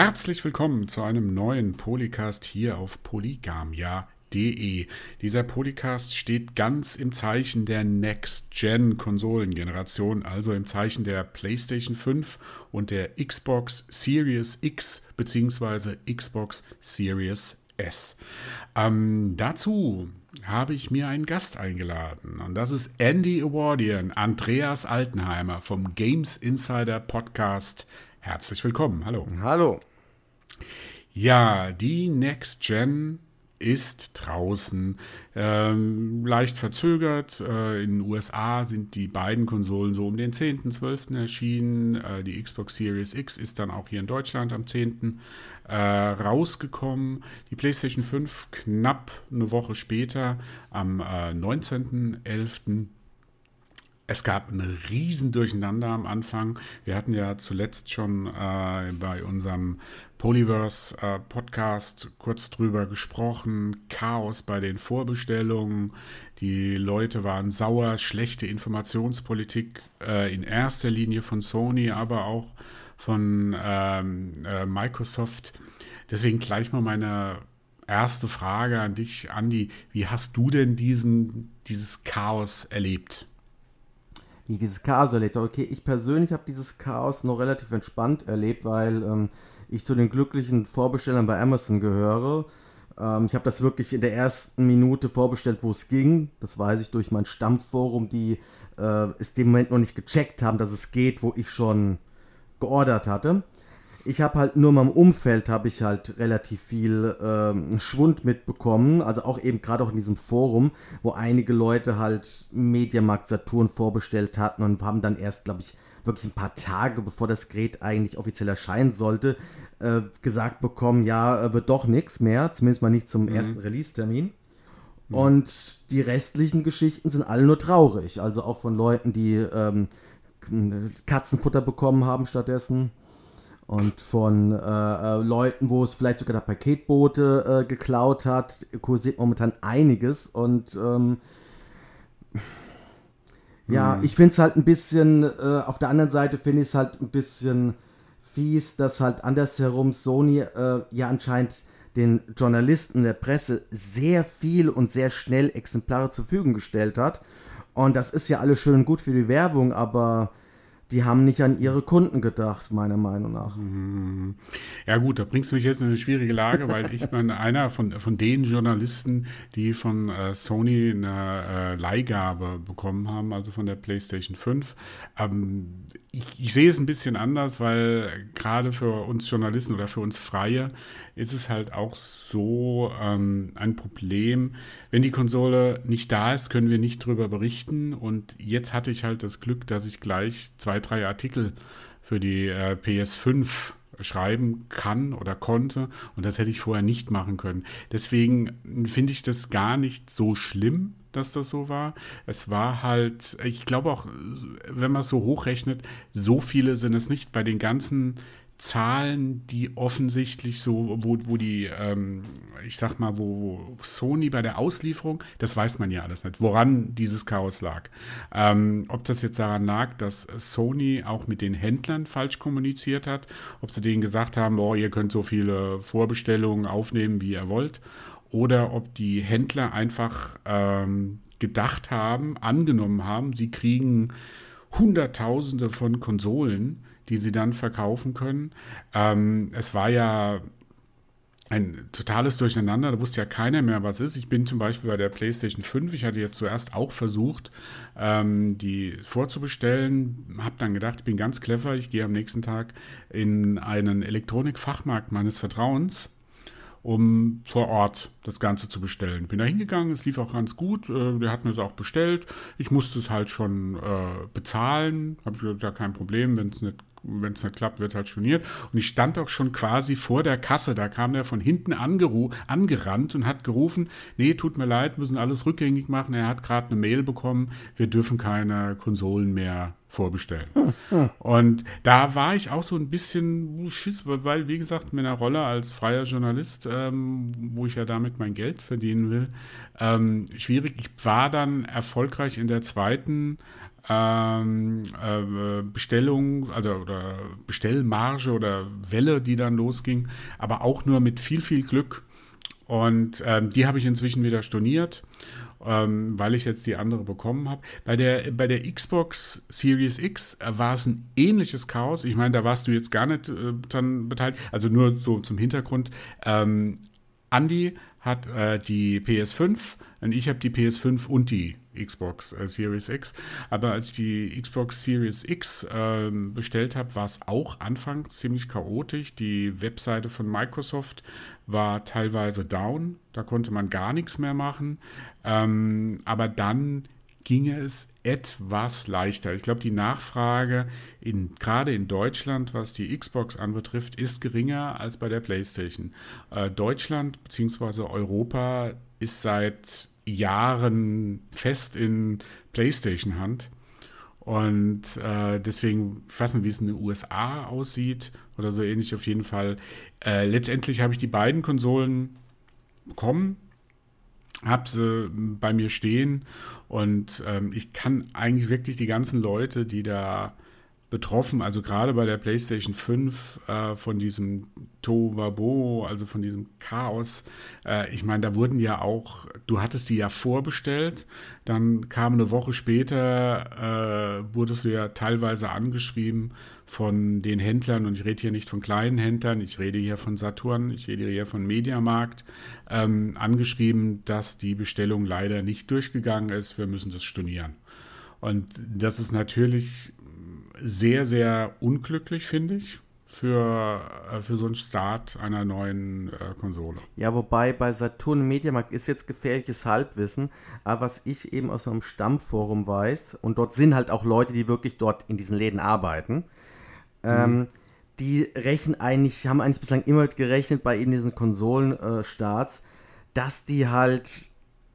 Herzlich willkommen zu einem neuen Polycast hier auf polygamia.de. Dieser Polycast steht ganz im Zeichen der Next-Gen-Konsolengeneration, also im Zeichen der PlayStation 5 und der Xbox Series X bzw. Xbox Series S. Ähm, dazu habe ich mir einen Gast eingeladen und das ist Andy Awardian, Andreas Altenheimer vom Games Insider Podcast Herzlich willkommen. Hallo. Hallo. Ja, die Next Gen ist draußen. Ähm, leicht verzögert. Äh, in den USA sind die beiden Konsolen so um den 10., 12. erschienen. Äh, die Xbox Series X ist dann auch hier in Deutschland am 10. Äh, rausgekommen. Die PlayStation 5 knapp eine Woche später am 19.11 es gab ein riesen Durcheinander am Anfang. Wir hatten ja zuletzt schon äh, bei unserem Polyverse äh, Podcast kurz drüber gesprochen. Chaos bei den Vorbestellungen. Die Leute waren sauer. Schlechte Informationspolitik äh, in erster Linie von Sony, aber auch von ähm, äh, Microsoft. Deswegen gleich mal meine erste Frage an dich, Andi. Wie hast du denn diesen, dieses Chaos erlebt? Dieses Chaos erlebt habe. Okay, ich persönlich habe dieses Chaos noch relativ entspannt erlebt, weil ähm, ich zu den glücklichen Vorbestellern bei Amazon gehöre. Ähm, ich habe das wirklich in der ersten Minute vorbestellt, wo es ging. Das weiß ich durch mein Stammforum, die äh, es dem Moment noch nicht gecheckt haben, dass es geht, wo ich schon geordert hatte ich habe halt nur in meinem Umfeld habe ich halt relativ viel ähm, Schwund mitbekommen, also auch eben gerade auch in diesem Forum, wo einige Leute halt Mediamarkt Saturn vorbestellt hatten und haben dann erst, glaube ich, wirklich ein paar Tage bevor das Gerät eigentlich offiziell erscheinen sollte, äh, gesagt bekommen, ja, äh, wird doch nichts mehr, zumindest mal nicht zum mhm. ersten Release-Termin. Mhm. Und die restlichen Geschichten sind alle nur traurig, also auch von Leuten, die ähm, Katzenfutter bekommen haben stattdessen und von äh, äh, Leuten, wo es vielleicht sogar der Paketboote äh, geklaut hat, kursiert momentan einiges und ähm, ja, mhm. ich finde es halt ein bisschen, äh, auf der anderen Seite finde ich es halt ein bisschen fies, dass halt andersherum Sony äh, ja anscheinend den Journalisten der Presse sehr viel und sehr schnell Exemplare zur Verfügung gestellt hat. Und das ist ja alles schön und gut für die Werbung, aber die haben nicht an ihre Kunden gedacht, meiner Meinung nach. Mhm. Ja gut, da bringst du mich jetzt in eine schwierige Lage, weil ich bin einer von, von den Journalisten, die von äh, Sony eine äh, Leihgabe bekommen haben, also von der PlayStation 5. Ähm, ich, ich, sehe es ein bisschen anders, weil gerade für uns Journalisten oder für uns Freie ist es halt auch so ähm, ein Problem. Wenn die Konsole nicht da ist, können wir nicht drüber berichten. Und jetzt hatte ich halt das Glück, dass ich gleich zwei, drei Artikel für die äh, PS5 schreiben kann oder konnte und das hätte ich vorher nicht machen können. Deswegen finde ich das gar nicht so schlimm, dass das so war. Es war halt, ich glaube auch, wenn man es so hochrechnet, so viele sind es nicht bei den ganzen Zahlen, die offensichtlich so, wo, wo die, ähm, ich sag mal, wo Sony bei der Auslieferung, das weiß man ja alles nicht, woran dieses Chaos lag. Ähm, ob das jetzt daran lag, dass Sony auch mit den Händlern falsch kommuniziert hat, ob sie denen gesagt haben, oh, ihr könnt so viele Vorbestellungen aufnehmen, wie ihr wollt, oder ob die Händler einfach ähm, gedacht haben, angenommen haben, sie kriegen Hunderttausende von Konsolen die sie dann verkaufen können. Ähm, es war ja ein totales Durcheinander, da wusste ja keiner mehr, was ist. Ich bin zum Beispiel bei der PlayStation 5, ich hatte jetzt zuerst auch versucht, ähm, die vorzubestellen, habe dann gedacht, ich bin ganz clever, ich gehe am nächsten Tag in einen Elektronikfachmarkt meines Vertrauens um vor Ort das Ganze zu bestellen. Bin da hingegangen, es lief auch ganz gut, äh, der hat mir es auch bestellt. Ich musste es halt schon äh, bezahlen, habe ich da kein Problem, wenn es nicht wenn es nicht klappt, wird halt storniert. Und ich stand auch schon quasi vor der Kasse. Da kam der von hinten angerannt und hat gerufen, nee, tut mir leid, müssen alles rückgängig machen. Er hat gerade eine Mail bekommen, wir dürfen keine Konsolen mehr vorbestellen. Und da war ich auch so ein bisschen, weil, wie gesagt, mit einer Rolle als freier Journalist, ähm, wo ich ja damit mein Geld verdienen will, ähm, schwierig. Ich war dann erfolgreich in der zweiten ähm, äh, Bestellung, also oder Bestellmarge oder Welle, die dann losging, aber auch nur mit viel, viel Glück. Und ähm, die habe ich inzwischen wieder storniert, ähm, weil ich jetzt die andere bekommen habe. Bei der, bei der Xbox Series X war es ein ähnliches Chaos. Ich meine, da warst du jetzt gar nicht äh, dann beteiligt. Also nur so zum Hintergrund. Ähm, Andy hat äh, die PS5 und ich habe die PS5 und die Xbox äh, Series X. Aber als ich die Xbox Series X äh, bestellt habe, war es auch anfangs ziemlich chaotisch. Die Webseite von Microsoft war teilweise down. Da konnte man gar nichts mehr machen. Ähm, aber dann ginge es etwas leichter. Ich glaube, die Nachfrage in, gerade in Deutschland, was die Xbox anbetrifft, ist geringer als bei der PlayStation. Äh, Deutschland bzw. Europa ist seit Jahren fest in PlayStation-Hand. Und äh, deswegen, ich weiß wie es in den USA aussieht oder so ähnlich auf jeden Fall. Äh, letztendlich habe ich die beiden Konsolen bekommen, habe sie bei mir stehen und ähm, ich kann eigentlich wirklich die ganzen Leute, die da betroffen, also gerade bei der PlayStation 5 äh, von diesem Tovabo, also von diesem Chaos. Äh, ich meine, da wurden ja auch, du hattest die ja vorbestellt, dann kam eine Woche später, äh, wurdest du ja teilweise angeschrieben von den Händlern und ich rede hier nicht von kleinen Händlern, ich rede hier von Saturn, ich rede hier von Mediamarkt, ähm, angeschrieben, dass die Bestellung leider nicht durchgegangen ist, wir müssen das stornieren. Und das ist natürlich sehr, sehr unglücklich, finde ich, für, äh, für so einen Start einer neuen äh, Konsole. Ja, wobei bei Saturn Mediamarkt ist jetzt gefährliches Halbwissen, aber was ich eben aus meinem Stammforum weiß, und dort sind halt auch Leute, die wirklich dort in diesen Läden arbeiten, ähm, mhm. ähm, die rechnen eigentlich, haben eigentlich bislang immer gerechnet bei eben diesen Konsolenstarts, äh, dass die halt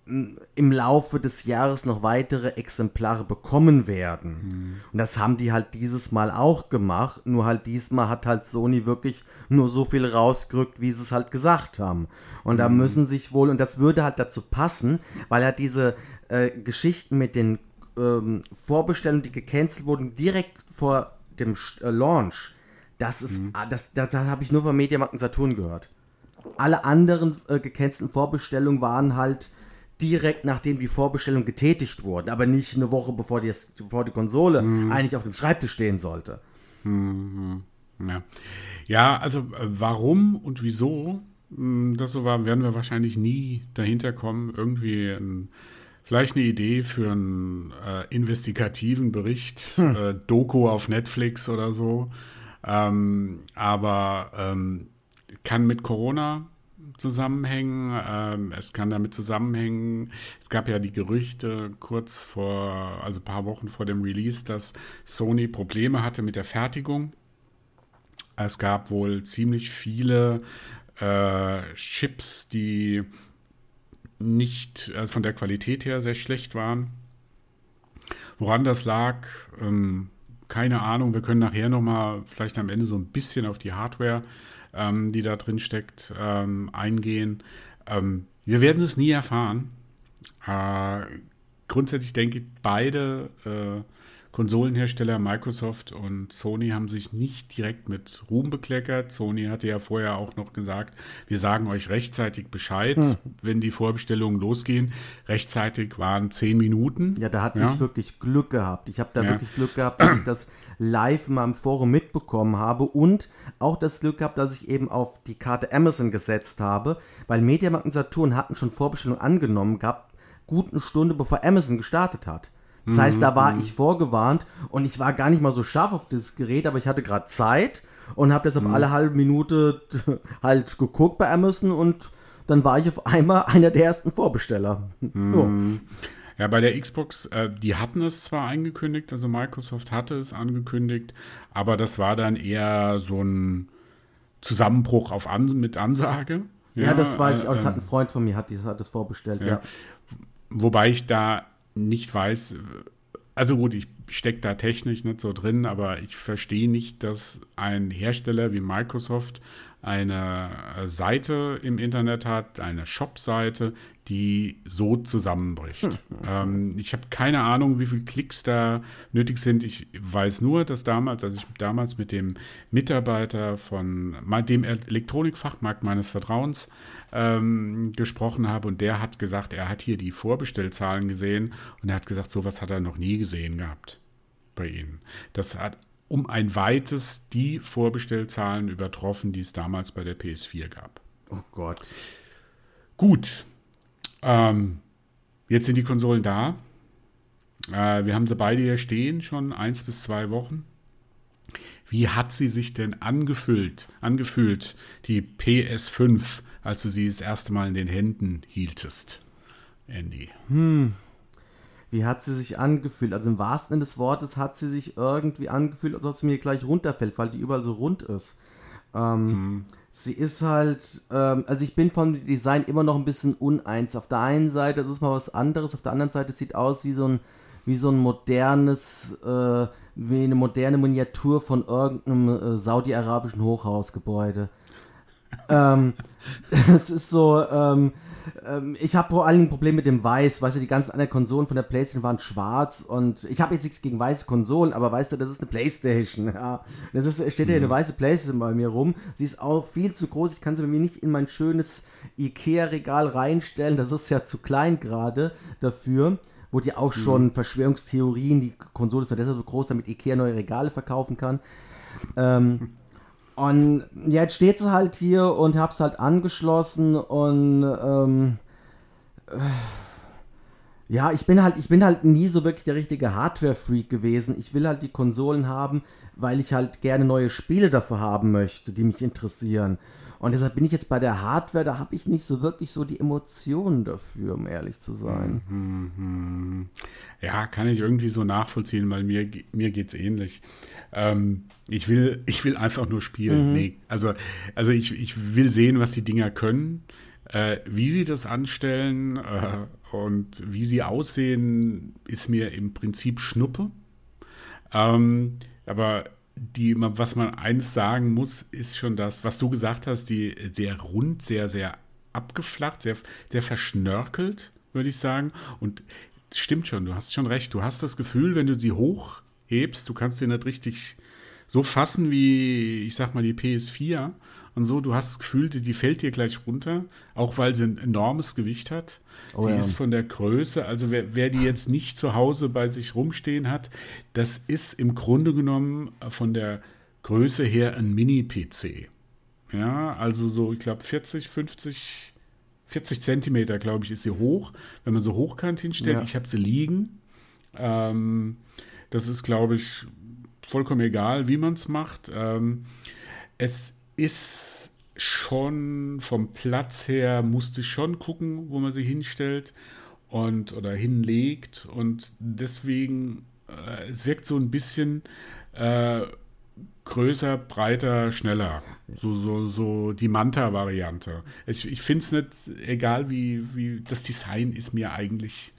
im Laufe des Jahres noch weitere Exemplare bekommen werden. Mhm. Und das haben die halt dieses Mal auch gemacht, nur halt diesmal hat halt Sony wirklich nur so viel rausgerückt, wie sie es halt gesagt haben. Und mhm. da müssen sich wohl, und das würde halt dazu passen, weil er diese äh, Geschichten mit den ähm, Vorbestellungen, die gecancelt wurden, direkt vor dem äh, Launch, das ist, mhm. Ah, das, das, das habe ich nur von Mediamarkt und Saturn gehört. Alle anderen äh, gecancelten Vorbestellungen waren halt direkt nachdem die Vorbestellung getätigt wurde, aber nicht eine Woche bevor die, bevor die Konsole mhm. eigentlich auf dem Schreibtisch stehen sollte. Mhm. Ja. ja, also äh, warum und wieso hm, das so war, werden wir wahrscheinlich nie dahinter kommen. Irgendwie ein, vielleicht eine Idee für einen äh, investigativen Bericht, hm. äh, Doku auf Netflix oder so. Ähm, aber ähm, kann mit Corona zusammenhängen. Ähm, es kann damit zusammenhängen, es gab ja die Gerüchte kurz vor, also ein paar Wochen vor dem Release, dass Sony Probleme hatte mit der Fertigung. Es gab wohl ziemlich viele äh, Chips, die nicht also von der Qualität her sehr schlecht waren. Woran das lag, ähm, keine Ahnung. Wir können nachher nochmal vielleicht am Ende so ein bisschen auf die Hardware ähm, die da drin steckt, ähm, eingehen. Ähm, wir werden es nie erfahren. Äh, grundsätzlich denke ich, beide äh, Konsolenhersteller Microsoft und Sony haben sich nicht direkt mit Ruhm bekleckert. Sony hatte ja vorher auch noch gesagt, wir sagen euch rechtzeitig Bescheid, hm. wenn die Vorbestellungen losgehen. Rechtzeitig waren zehn Minuten. Ja, da hatte ja. ich wirklich Glück gehabt. Ich habe da ja. wirklich Glück gehabt, dass ich das live in meinem Forum mitbekommen habe und auch das Glück gehabt, dass ich eben auf die Karte Amazon gesetzt habe, weil Mediamarkt und Saturn hatten schon Vorbestellungen angenommen gehabt, gut eine Stunde bevor Amazon gestartet hat. Das heißt, da war mhm. ich vorgewarnt und ich war gar nicht mal so scharf auf das Gerät, aber ich hatte gerade Zeit und habe deshalb mhm. alle halbe Minute halt geguckt bei Amazon und dann war ich auf einmal einer der ersten Vorbesteller. Mhm. Ja, bei der Xbox, äh, die hatten es zwar angekündigt, also Microsoft hatte es angekündigt, aber das war dann eher so ein Zusammenbruch auf An mit Ansage. Ja, ja das weiß äh, ich auch. Das hat ein ähm, Freund von mir, hat, das, hat das vorbestellt, ja. ja. Wobei ich da nicht weiß, also gut, ich stecke da technisch nicht so drin, aber ich verstehe nicht, dass ein Hersteller wie Microsoft eine Seite im Internet hat, eine Shop-Seite, die so zusammenbricht. ähm, ich habe keine Ahnung, wie viele Klicks da nötig sind. Ich weiß nur, dass damals, als ich damals mit dem Mitarbeiter von dem Elektronikfachmarkt meines Vertrauens ähm, gesprochen habe und der hat gesagt, er hat hier die Vorbestellzahlen gesehen und er hat gesagt, sowas hat er noch nie gesehen gehabt bei Ihnen. Das hat um ein weites die Vorbestellzahlen übertroffen, die es damals bei der PS4 gab. Oh Gott. Gut. Ähm, jetzt sind die Konsolen da. Äh, wir haben sie beide hier stehen, schon eins bis zwei Wochen. Wie hat sie sich denn angefühlt, angefühlt, die PS5, als du sie das erste Mal in den Händen hieltest, Andy? Hm, wie hat sie sich angefühlt? Also im wahrsten Sinne des Wortes hat sie sich irgendwie angefühlt, als ob sie mir gleich runterfällt, weil die überall so rund ist. Ähm, mhm. Sie ist halt, ähm, also ich bin vom Design immer noch ein bisschen uneins. Auf der einen Seite ist es mal was anderes, auf der anderen Seite sieht aus wie so ein, wie so ein modernes, äh, wie eine moderne Miniatur von irgendeinem äh, saudi-arabischen Hochhausgebäude. Ähm, das ist so, ähm, ähm, ich habe vor allen Dingen ein Problem mit dem Weiß. Weißt du, die ganzen anderen Konsolen von der PlayStation waren schwarz und ich habe jetzt nichts gegen weiße Konsolen, aber weißt du, das ist eine PlayStation. Ja. Das ist, steht ja mhm. eine weiße PlayStation bei mir rum. Sie ist auch viel zu groß. Ich kann sie bei mir nicht in mein schönes Ikea-Regal reinstellen. Das ist ja zu klein gerade dafür wurde ja auch schon mhm. Verschwörungstheorien, die Konsole ist ja deshalb so groß, damit Ikea neue Regale verkaufen kann. Ähm, und jetzt steht sie halt hier und hab's halt angeschlossen und ähm, äh, ja, ich bin halt, ich bin halt nie so wirklich der richtige Hardware-Freak gewesen. Ich will halt die Konsolen haben, weil ich halt gerne neue Spiele dafür haben möchte, die mich interessieren. Und deshalb bin ich jetzt bei der Hardware, da habe ich nicht so wirklich so die Emotionen dafür, um ehrlich zu sein. Mhm. Ja, kann ich irgendwie so nachvollziehen, weil mir, mir geht es ähnlich. Ähm, ich, will, ich will einfach nur spielen. Mhm. Nee, also, also ich, ich will sehen, was die Dinger können, äh, wie sie das anstellen äh, und wie sie aussehen, ist mir im Prinzip Schnuppe. Ähm, aber die, was man eins sagen muss, ist schon das, was du gesagt hast, die sehr rund, sehr, sehr abgeflacht, sehr, sehr verschnörkelt, würde ich sagen. Und stimmt schon, du hast schon recht. Du hast das Gefühl, wenn du sie hochhebst, du kannst sie nicht richtig so fassen wie, ich sag mal, die PS4 und so. Du hast das Gefühl, die, die fällt dir gleich runter, auch weil sie ein enormes Gewicht hat. Oh, die ja. ist von der Größe, also wer, wer, die jetzt nicht zu Hause bei sich rumstehen hat, das ist im Grunde genommen von der Größe her ein Mini-PC. Ja, also so, ich glaube, 40, 50, 40 Zentimeter, glaube ich, ist sie hoch. Wenn man so hochkant hinstellt, ja. ich habe sie liegen. Ähm, das ist, glaube ich, vollkommen egal, wie man es macht. Ähm, es ist schon vom Platz her, musste schon gucken, wo man sie hinstellt und oder hinlegt. Und deswegen, äh, es wirkt so ein bisschen äh, größer, breiter, schneller. So, so, so die Manta-Variante. Ich, ich finde es nicht, egal wie, wie, das Design ist mir eigentlich,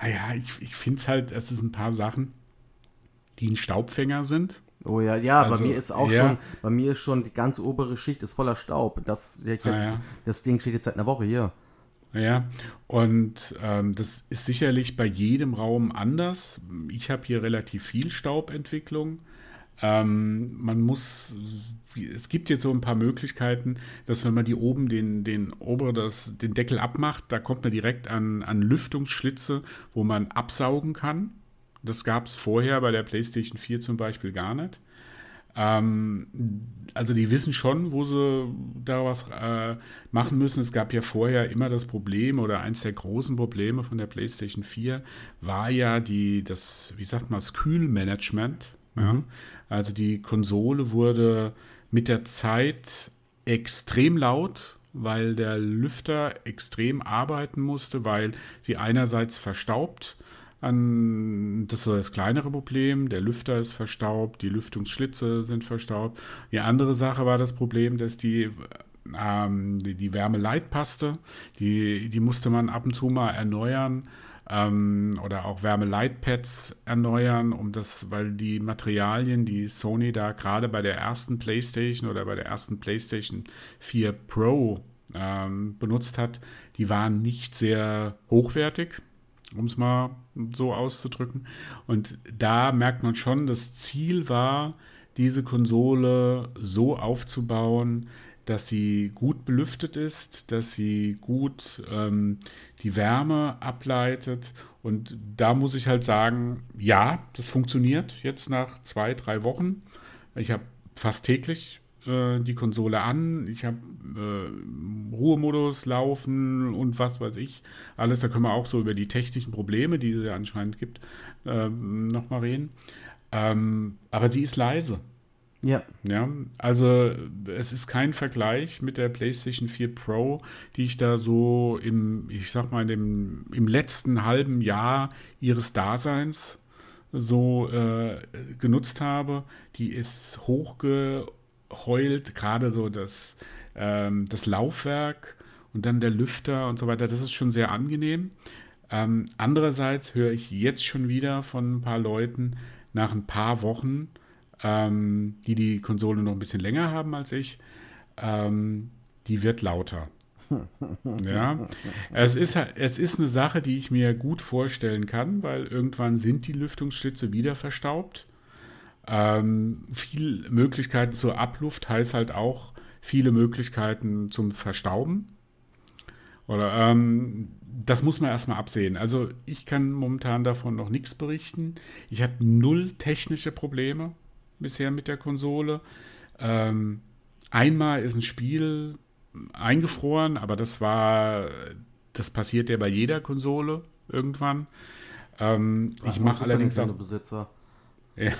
naja, ich, ich finde es halt, es ist ein paar Sachen, die ein Staubfänger sind. Oh ja, ja, also, bei mir ist auch ja. schon, bei mir ist schon die ganze obere Schicht ist voller Staub. Das, ich, ah, ja. das Ding steht jetzt seit einer Woche hier. Ja, und ähm, das ist sicherlich bei jedem Raum anders. Ich habe hier relativ viel Staubentwicklung. Ähm, man muss, es gibt jetzt so ein paar Möglichkeiten, dass wenn man die oben den, den obere, das, den Deckel abmacht, da kommt man direkt an, an Lüftungsschlitze, wo man absaugen kann. Das gab es vorher bei der PlayStation 4 zum Beispiel gar nicht. Ähm, also die wissen schon, wo sie da was äh, machen müssen. Es gab ja vorher immer das Problem oder eins der großen Probleme von der PlayStation 4 war ja die, das, wie sagt man, das Kühlmanagement. Mhm. Ja? Also die Konsole wurde mit der Zeit extrem laut, weil der Lüfter extrem arbeiten musste, weil sie einerseits verstaubt an, das ist das kleinere Problem. Der Lüfter ist verstaubt, die Lüftungsschlitze sind verstaubt. Die andere Sache war das Problem, dass die, ähm, die, die Wärmeleitpaste, die, die musste man ab und zu mal erneuern. ähm, oder auch Wärmeleitpads erneuern, um das, weil die Materialien, die Sony da gerade bei der ersten PlayStation oder bei der ersten PlayStation 4 Pro ähm, benutzt hat, die waren nicht sehr hochwertig, um es mal so auszudrücken. Und da merkt man schon, das Ziel war, diese Konsole so aufzubauen, dass sie gut belüftet ist, dass sie gut ähm, die Wärme ableitet. Und da muss ich halt sagen, ja, das funktioniert jetzt nach zwei, drei Wochen. Ich habe fast täglich äh, die Konsole an, ich habe äh, Ruhemodus laufen und was weiß ich. Alles, da können wir auch so über die technischen Probleme, die es anscheinend gibt, äh, nochmal reden. Ähm, aber sie ist leise. Ja. Ja, also es ist kein Vergleich mit der PlayStation 4 Pro, die ich da so im, ich sag mal, im, im letzten halben Jahr ihres Daseins so äh, genutzt habe. Die ist hochgeheult, gerade so das, ähm, das Laufwerk und dann der Lüfter und so weiter. Das ist schon sehr angenehm. Ähm, andererseits höre ich jetzt schon wieder von ein paar Leuten nach ein paar Wochen, ähm, die die Konsole noch ein bisschen länger haben als ich, ähm, die wird lauter. ja, es ist, es ist eine Sache, die ich mir gut vorstellen kann, weil irgendwann sind die Lüftungsschlitze wieder verstaubt. Ähm, viel Möglichkeiten zur Abluft heißt halt auch viele Möglichkeiten zum Verstauben. Oder ähm, das muss man erstmal absehen. Also ich kann momentan davon noch nichts berichten. Ich habe null technische Probleme bisher mit der Konsole. Ähm, einmal ist ein Spiel eingefroren, aber das war, das passiert ja bei jeder Konsole irgendwann. Ähm, ich mache allerdings auch. Besitzer. Ja,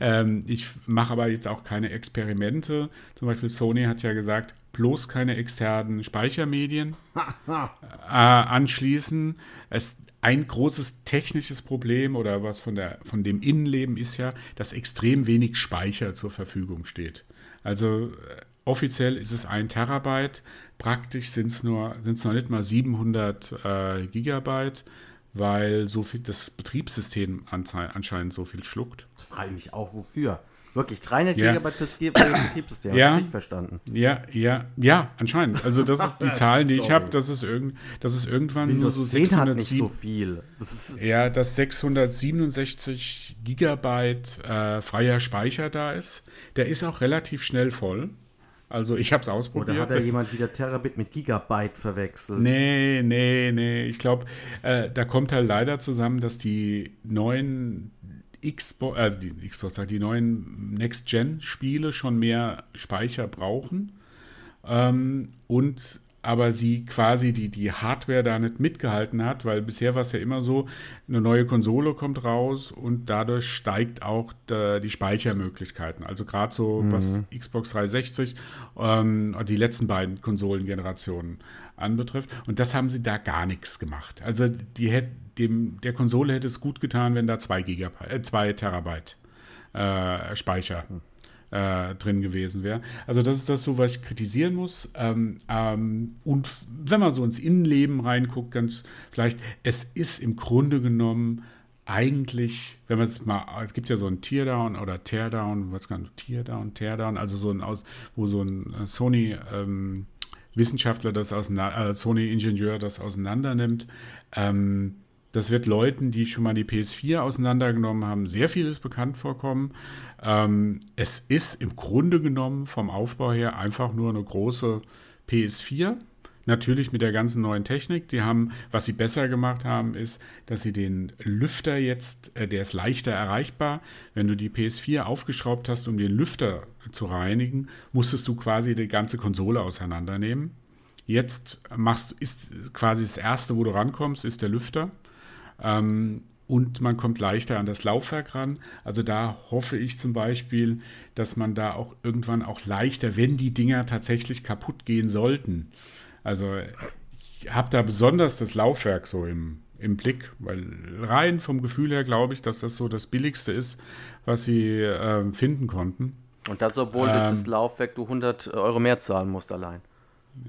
ähm, ich mache aber jetzt auch keine Experimente. Zum Beispiel Sony hat ja gesagt, bloß keine externen Speichermedien äh, anschließen. Es, ein großes technisches Problem oder was von, der, von dem Innenleben ist ja, dass extrem wenig Speicher zur Verfügung steht. Also äh, offiziell ist es ein Terabyte, praktisch sind es nur, sind's noch nicht mal 700 äh, Gigabyte, weil so viel das Betriebssystem anscheinend so viel schluckt. Das frage ich mich auch, wofür. Wirklich 300 ja. Gigabyte fürs Betriebssystem, ja. habe ich verstanden. Ja, ja, ja, anscheinend. Also das ist die Zahlen, die ich habe, das ist irgend, das ist irgendwann Windows nur so 10 hat nicht so viel. Das ja, dass 667 Gigabyte äh, freier Speicher da ist. Der ist auch relativ schnell voll. Also ich habe es ausprobiert. Oder hat da jemand wieder Terabit mit Gigabyte verwechselt? Nee, nee, nee. Ich glaube, äh, da kommt halt leider zusammen, dass die neuen Xbox, also die Xbox, die neuen Next-Gen-Spiele schon mehr Speicher brauchen. Ähm, und aber sie quasi die, die Hardware da nicht mitgehalten hat, weil bisher war es ja immer so, eine neue Konsole kommt raus und dadurch steigt auch da, die Speichermöglichkeiten. Also gerade so mhm. was Xbox 360, ähm, die letzten beiden Konsolengenerationen anbetrifft. Und das haben sie da gar nichts gemacht. Also die hätte, dem, der Konsole hätte es gut getan, wenn da zwei, Gigabyte, äh, zwei Terabyte äh, Speicher äh, drin gewesen wäre. Also das ist das so, was ich kritisieren muss. Ähm, ähm, und wenn man so ins Innenleben reinguckt, ganz vielleicht, es ist im Grunde genommen eigentlich, wenn man es mal, es gibt ja so ein Teardown oder Teardown, was kann Teardown, Teardown, also so ein aus, wo so ein äh, Sony ähm, Wissenschaftler das auseinander, äh, Sony-Ingenieur das auseinander nimmt. Ähm, das wird Leuten, die schon mal die PS4 auseinandergenommen haben, sehr vieles bekannt vorkommen. Ähm, es ist im Grunde genommen vom Aufbau her einfach nur eine große PS4. Natürlich mit der ganzen neuen Technik. Die haben, was sie besser gemacht haben, ist, dass sie den Lüfter jetzt, äh, der ist leichter erreichbar. Wenn du die PS4 aufgeschraubt hast, um den Lüfter zu reinigen, musstest du quasi die ganze Konsole auseinandernehmen. Jetzt machst, ist quasi das erste, wo du rankommst, ist der Lüfter. Ähm, und man kommt leichter an das Laufwerk ran. Also da hoffe ich zum Beispiel, dass man da auch irgendwann auch leichter, wenn die Dinger tatsächlich kaputt gehen sollten. Also ich habe da besonders das Laufwerk so im, im Blick, weil rein vom Gefühl her glaube ich, dass das so das Billigste ist, was sie äh, finden konnten. Und das, obwohl ähm, durch das Laufwerk du 100 Euro mehr zahlen musst allein.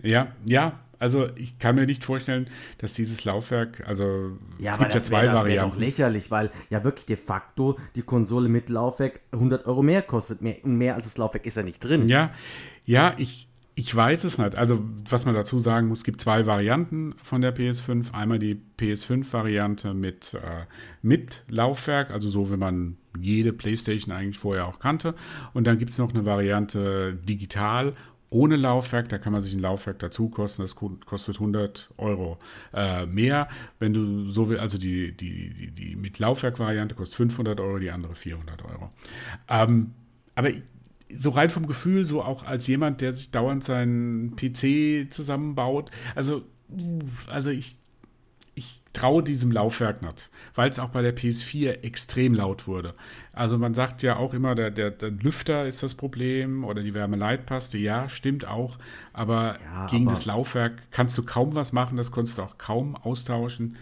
Ja, ja, Also ich kann mir nicht vorstellen, dass dieses Laufwerk, also ja, es gibt das ja zwei wäre wär Varianten. doch lächerlich, weil ja wirklich de facto die Konsole mit Laufwerk 100 Euro mehr kostet. Mehr, mehr als das Laufwerk ist ja nicht drin. Ja, ja, ich, ich weiß es nicht. Also, was man dazu sagen muss, es gibt zwei Varianten von der PS5. Einmal die PS5-Variante mit, äh, mit Laufwerk, also so wie man jede PlayStation eigentlich vorher auch kannte. Und dann gibt es noch eine Variante digital ohne Laufwerk, da kann man sich ein Laufwerk dazu kosten, das kostet 100 Euro äh, mehr. Wenn du so will, also die, die, die, die mit Laufwerk-Variante kostet 500 Euro, die andere 400 Euro. Ähm, aber so rein vom Gefühl, so auch als jemand, der sich dauernd seinen PC zusammenbaut, also, also ich, traue diesem Laufwerk nicht, weil es auch bei der PS4 extrem laut wurde. Also man sagt ja auch immer, der, der, der Lüfter ist das Problem oder die Wärmeleitpaste, ja, stimmt auch, aber ja, gegen aber das Laufwerk kannst du kaum was machen, das konntest du auch kaum austauschen.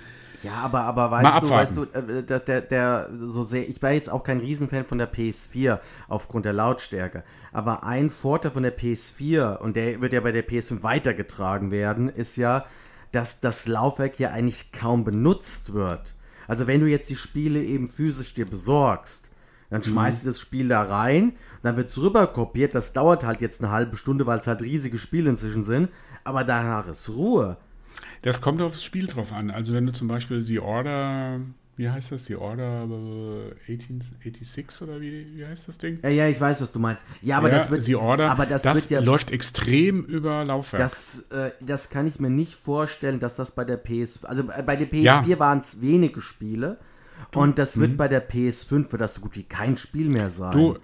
Ja, aber, aber weißt du, weißt du, äh, der, der, der, so sehr, ich war jetzt auch kein Riesenfan von der PS4 aufgrund der Lautstärke. Aber ein Vorteil von der PS4, und der wird ja bei der PS5 weitergetragen werden, ist ja, dass das Laufwerk ja eigentlich kaum benutzt wird. Also wenn du jetzt die Spiele eben physisch dir besorgst, dann schmeißt mhm. du das Spiel da rein, dann wird es rüber kopiert, das dauert halt jetzt eine halbe Stunde, weil es halt riesige Spiele inzwischen sind, aber danach ist Ruhe. Das kommt aufs Spiel drauf an. Also wenn du zum Beispiel die Order wie heißt das, die Order 1886 oder wie, wie heißt das Ding? Ja, ja, ich weiß, was du meinst. Ja, aber ja, das wird. Die Order, aber das, das ja, läuft extrem über Laufwerk. Das, äh, das kann ich mir nicht vorstellen, dass das bei der PS. Also bei der PS4 ja. waren es wenige Spiele. Du, und das wird mhm. bei der PS5 wird das so gut wie kein Spiel mehr sein. Du,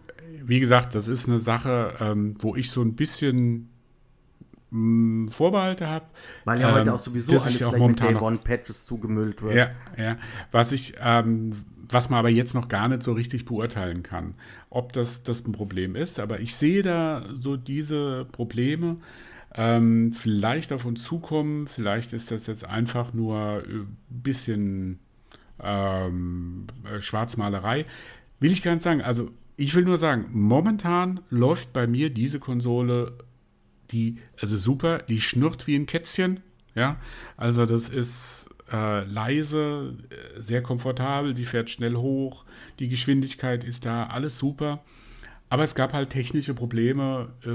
wie gesagt, das ist eine Sache, ähm, wo ich so ein bisschen Vorbehalte habe. Weil ja ähm, heute auch sowieso alles auch gleich mit Day One Patches zugemüllt wird. Ja, ja. Was ich, ähm, was man aber jetzt noch gar nicht so richtig beurteilen kann, ob das, das ein Problem ist. Aber ich sehe da so diese Probleme ähm, vielleicht auf uns zukommen. Vielleicht ist das jetzt einfach nur ein bisschen ähm, Schwarzmalerei. Will ich gar nicht sagen. Also ich will nur sagen, momentan läuft bei mir diese Konsole die, also super, die schnurrt wie ein Kätzchen. Ja, also das ist äh, leise, äh, sehr komfortabel, die fährt schnell hoch, die Geschwindigkeit ist da, alles super. Aber es gab halt technische Probleme, äh,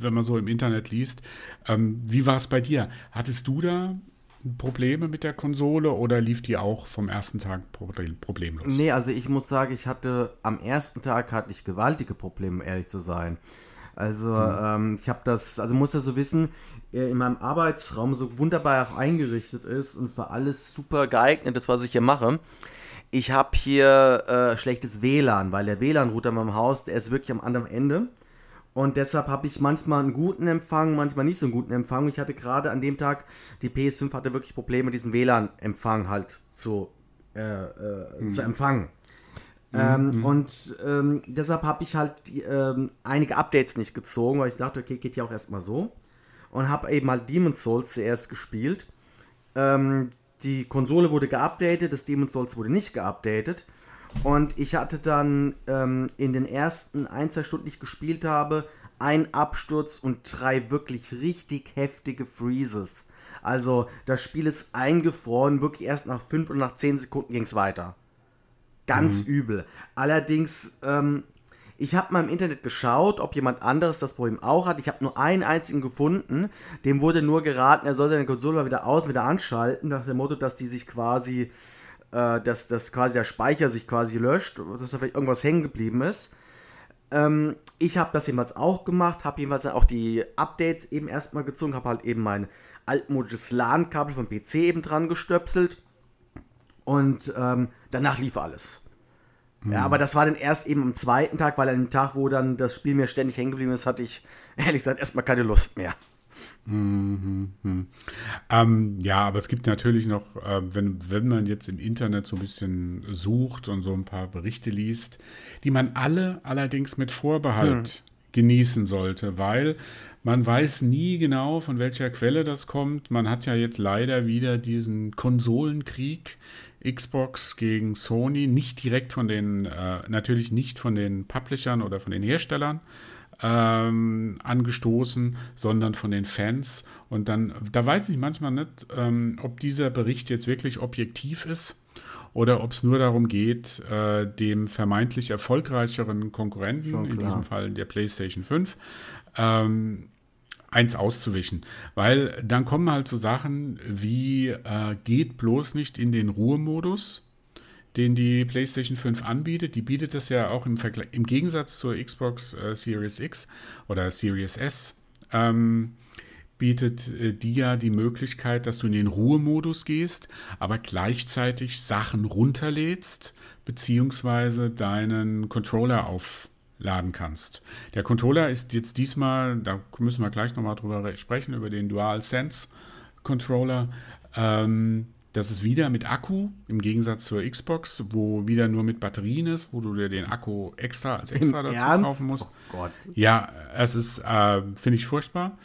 wenn man so im Internet liest. Ähm, wie war es bei dir? Hattest du da Probleme mit der Konsole oder lief die auch vom ersten Tag problemlos? Nee, also ich muss sagen, ich hatte am ersten Tag hatte ich gewaltige Probleme, ehrlich zu sein. Also mhm. ähm, ich habe das, also muss ja so wissen, äh, in meinem Arbeitsraum so wunderbar auch eingerichtet ist und für alles super geeignet ist, was ich hier mache. Ich habe hier äh, schlechtes WLAN, weil der WLAN-Router in meinem Haus, der ist wirklich am anderen Ende. Und deshalb habe ich manchmal einen guten Empfang, manchmal nicht so einen guten Empfang. Ich hatte gerade an dem Tag, die PS5 hatte wirklich Probleme, diesen WLAN-Empfang halt zu, äh, äh, mhm. zu empfangen. Ähm, mhm. Und ähm, deshalb habe ich halt die, ähm, einige Updates nicht gezogen, weil ich dachte, okay, geht ja auch erstmal so. Und habe eben mal Demon's Souls zuerst gespielt. Ähm, die Konsole wurde geupdatet, das Demon's Souls wurde nicht geupdatet. Und ich hatte dann ähm, in den ersten ein, zwei Stunden, die ich gespielt habe, einen Absturz und drei wirklich richtig heftige Freezes. Also das Spiel ist eingefroren, wirklich erst nach fünf oder nach zehn Sekunden ging es weiter. Ganz mhm. übel. Allerdings, ähm, ich habe mal im Internet geschaut, ob jemand anderes das Problem auch hat. Ich habe nur einen einzigen gefunden. Dem wurde nur geraten, er soll seine Konsole mal wieder aus, wieder anschalten, nach dem Motto, dass die sich quasi, äh, dass, dass quasi der Speicher sich quasi löscht, dass da vielleicht irgendwas hängen geblieben ist. Ähm, ich habe das jedenfalls auch gemacht, habe jedenfalls auch die Updates eben erstmal gezogen, habe halt eben mein altmodisches LAN-Kabel vom PC eben dran gestöpselt und ähm, danach lief alles. Mhm. Ja, aber das war dann erst eben am zweiten Tag, weil an dem Tag, wo dann das Spiel mir ständig hängen geblieben ist, hatte ich ehrlich gesagt erstmal keine Lust mehr. Mhm, mhm. Ähm, ja, aber es gibt natürlich noch, äh, wenn, wenn man jetzt im Internet so ein bisschen sucht und so ein paar Berichte liest, die man alle allerdings mit Vorbehalt hm. genießen sollte, weil man weiß nie genau, von welcher Quelle das kommt. Man hat ja jetzt leider wieder diesen Konsolenkrieg Xbox gegen Sony, nicht direkt von den, äh, natürlich nicht von den Publishern oder von den Herstellern, ähm, angestoßen, sondern von den Fans. Und dann, da weiß ich manchmal nicht, ähm, ob dieser Bericht jetzt wirklich objektiv ist oder ob es nur darum geht, äh, dem vermeintlich erfolgreicheren Konkurrenten, in diesem Fall der PlayStation 5, ähm, eins auszuwischen. Weil dann kommen halt so Sachen wie, äh, geht bloß nicht in den Ruhemodus den die PlayStation 5 anbietet. Die bietet das ja auch im, Vergleich, im Gegensatz zur Xbox äh, Series X oder Series S. Ähm, bietet äh, die ja die Möglichkeit, dass du in den Ruhemodus gehst, aber gleichzeitig Sachen runterlädst, beziehungsweise deinen Controller aufladen kannst. Der Controller ist jetzt diesmal, da müssen wir gleich nochmal drüber sprechen, über den DualSense Controller. Ähm, das ist wieder mit Akku, im Gegensatz zur Xbox, wo wieder nur mit Batterien ist, wo du dir den Akku extra als extra Im dazu Ernst? kaufen musst. Oh Gott. Ja, es ist, äh, finde ich furchtbar.